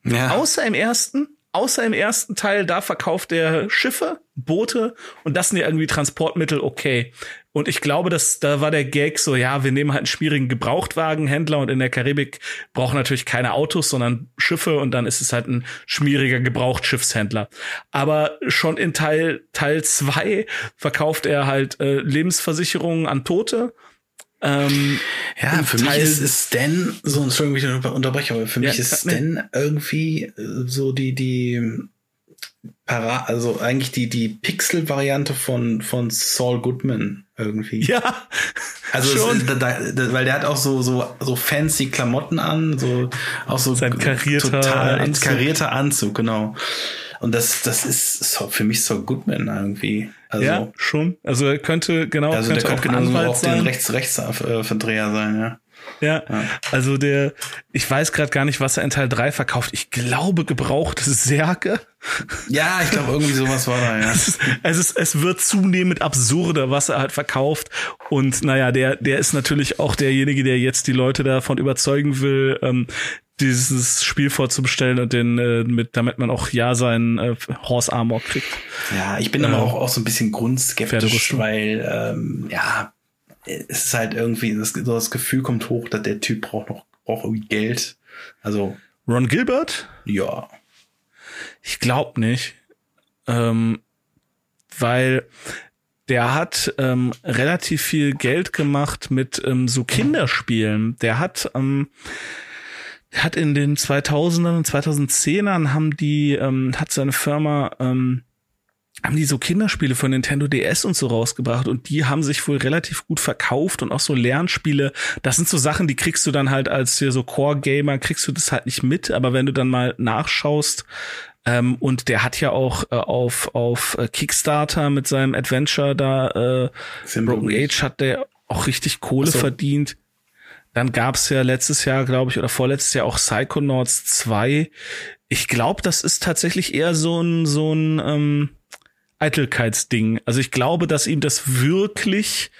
Ja. Außer im ersten. Außer im ersten Teil, da verkauft er Schiffe, Boote und das sind ja irgendwie Transportmittel okay. Und ich glaube, dass da war der Gag so, ja, wir nehmen halt einen schwierigen Gebrauchtwagenhändler und in der Karibik brauchen natürlich keine Autos, sondern Schiffe und dann ist es halt ein schmieriger Gebrauchtschiffshändler. Aber schon in Teil Teil zwei verkauft er halt äh, Lebensversicherungen an Tote. Ähm,
ja, für Teil mich ist, ist Stan so, Entschuldigung, ich unterbreche, aber für mich ja, ist Stan irgendwie äh, so die, die Para also eigentlich die, die Pixel-Variante von, von Saul Goodman irgendwie.
Ja.
Also schon. Es, da, da, weil der hat auch so, so, so fancy Klamotten an, so auch so
Sein karierter total
Anzug. karierter Anzug, genau. Und das, das ist so, für mich Saul Goodman irgendwie.
Also, ja, schon. Also er könnte genau.
Also
könnte
der könnte genauso auch sein. den Rechts-Rechts-Verdreher sein, ja.
Ja, ja, also der, ich weiß gerade gar nicht, was er in Teil 3 verkauft. Ich glaube gebrauchte Särge.
Ja, ich glaube irgendwie sowas war da, ja. [LAUGHS]
es, ist, es, ist, es wird zunehmend absurder, was er halt verkauft. Und naja, der, der ist natürlich auch derjenige, der jetzt die Leute davon überzeugen will, ähm, dieses Spiel vorzubestellen und den äh, mit damit man auch ja seinen äh, Horse Armor kriegt.
Ja, ich bin aber äh, auch, auch so ein bisschen grundskeptisch, weil ähm, ja es ist halt irgendwie, das, so das Gefühl kommt hoch, dass der Typ braucht noch, braucht irgendwie Geld. Also.
Ron Gilbert?
Ja.
Ich glaube nicht. Ähm, weil der hat ähm, relativ viel Geld gemacht mit ähm, so Kinderspielen. Der hat ähm, hat in den 2000ern und 2010ern haben die, ähm, hat seine Firma, ähm, haben die so Kinderspiele von Nintendo DS und so rausgebracht und die haben sich wohl relativ gut verkauft und auch so Lernspiele. Das sind so Sachen, die kriegst du dann halt als hier so Core-Gamer, kriegst du das halt nicht mit, aber wenn du dann mal nachschaust, ähm, und der hat ja auch äh, auf, auf äh, Kickstarter mit seinem Adventure da, äh, Broken Age hat der auch richtig Kohle so. verdient. Dann gab's ja letztes Jahr, glaube ich, oder vorletztes Jahr auch Psychonauts 2. Ich glaube, das ist tatsächlich eher so ein, so ein, ähm, Eitelkeitsding. Also ich glaube, dass ihm das wirklich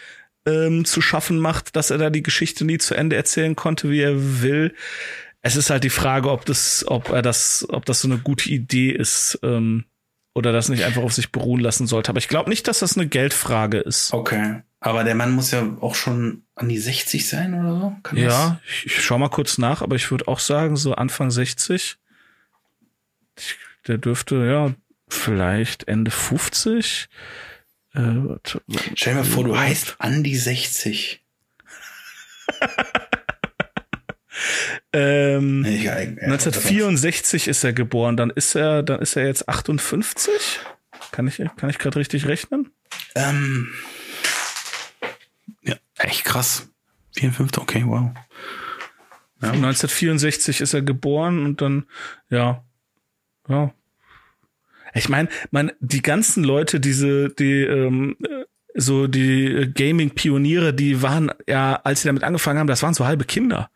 ähm, zu schaffen macht, dass er da die Geschichte nie zu Ende erzählen konnte, wie er will. Es ist halt die Frage, ob das, ob er das, ob das so eine gute Idee ist ähm, oder das nicht einfach auf sich beruhen lassen sollte. Aber ich glaube nicht, dass das eine Geldfrage ist.
Okay. Aber der Mann muss ja auch schon an die 60 sein oder so?
Kann ja, ich, ich schau mal kurz nach, aber ich würde auch sagen, so Anfang 60. Der dürfte, ja, vielleicht Ende 50.
Äh, Stell dir mal vor, du heißt Andi 60. [LAUGHS]
ähm, ja, 1964 ist er geboren, dann ist er, dann ist er jetzt 58. Kann ich, kann ich gerade richtig rechnen?
Ähm, ja, echt krass. 54, okay, wow.
Ja. 1964 ist er geboren und dann, ja, ja, ich meine, man, die ganzen Leute, diese, die, ähm, so die Gaming-Pioniere, die waren ja, als sie damit angefangen haben, das waren so halbe Kinder.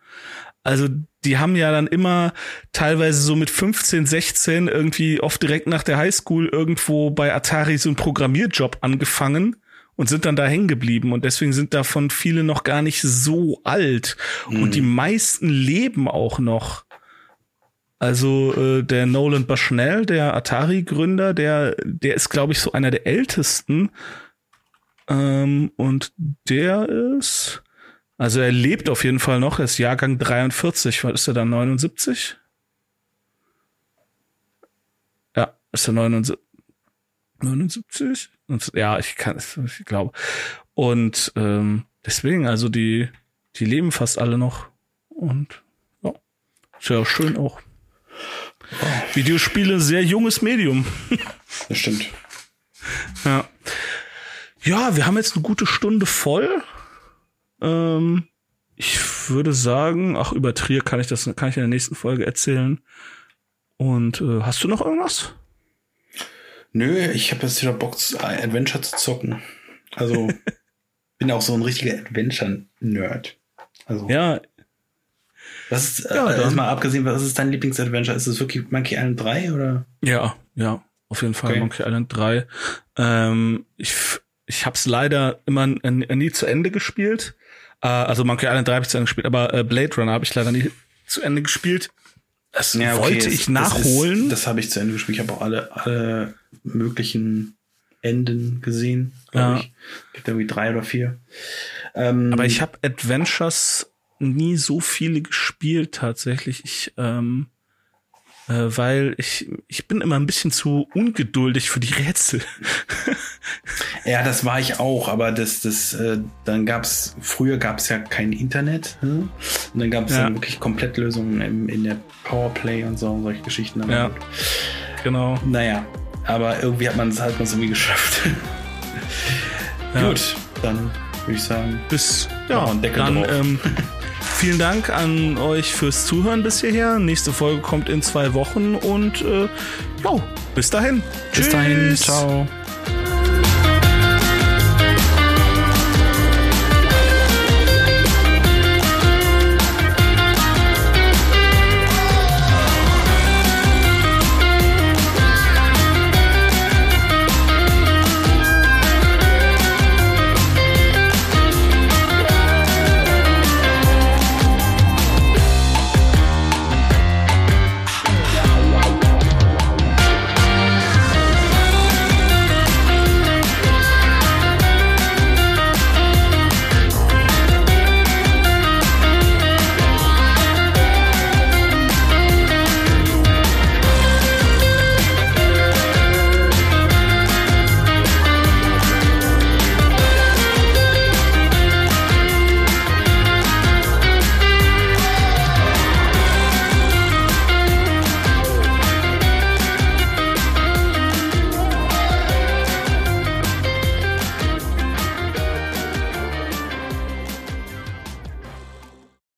Also die haben ja dann immer teilweise so mit 15, 16 irgendwie oft direkt nach der Highschool irgendwo bei Atari so einen Programmierjob angefangen und sind dann da hängen geblieben und deswegen sind davon viele noch gar nicht so alt mhm. und die meisten leben auch noch. Also äh, der Nolan Bushnell, der Atari-Gründer, der, der ist, glaube ich, so einer der ältesten. Ähm, und der ist, also er lebt auf jeden Fall noch, er ist Jahrgang 43. Was ist er dann, 79? Ja, ist er 79? 79? Ja, ich kann es, ich glaube. Und ähm, deswegen, also die, die leben fast alle noch. Und ja, ist ja schön auch. Videospiele, sehr junges Medium.
Das stimmt.
Ja. Ja, wir haben jetzt eine gute Stunde voll. Ähm, ich würde sagen, ach, über Trier kann ich das, kann ich in der nächsten Folge erzählen. Und äh, hast du noch irgendwas?
Nö, ich habe jetzt wieder Bock, Adventure zu zocken. Also [LAUGHS] bin auch so ein richtiger Adventure-Nerd.
Also. Ja,
was ist, ja, äh, mal abgesehen, was ist dein Lieblingsadventure? Ist es wirklich Monkey Island 3 oder?
Ja, ja, auf jeden Fall okay. Monkey Island 3. Ähm, ich ich habe es leider immer nie zu Ende gespielt. Äh, also Monkey Island 3 habe ich zu Ende gespielt, aber äh, Blade Runner habe ich leider nie zu Ende gespielt. Das ja, okay, wollte ich nachholen.
Das, das habe ich zu Ende gespielt. Ich habe auch alle, alle möglichen Enden gesehen. Ja. Ich. Gibt irgendwie drei oder vier.
Ähm, aber ich habe Adventures nie so viele gespielt tatsächlich. Ich, ähm, äh, weil ich, ich bin immer ein bisschen zu ungeduldig für die Rätsel. [LAUGHS]
ja, das war ich auch, aber das, das, äh, dann gab's, früher gab's ja kein Internet. Hm? Und dann gab's ja. dann wirklich Komplettlösungen im, in der Powerplay und so, und solche Geschichten.
ja, halt. genau.
Naja, aber irgendwie hat man es halt irgendwie geschafft. ja. [LAUGHS] Gut, dann würde ich sagen,
bis ja, dann ähm, [LAUGHS] Vielen Dank an euch fürs Zuhören bis hierher. Nächste Folge kommt in zwei Wochen und äh, jo, bis dahin.
Bis Tschüss. dahin. Ciao.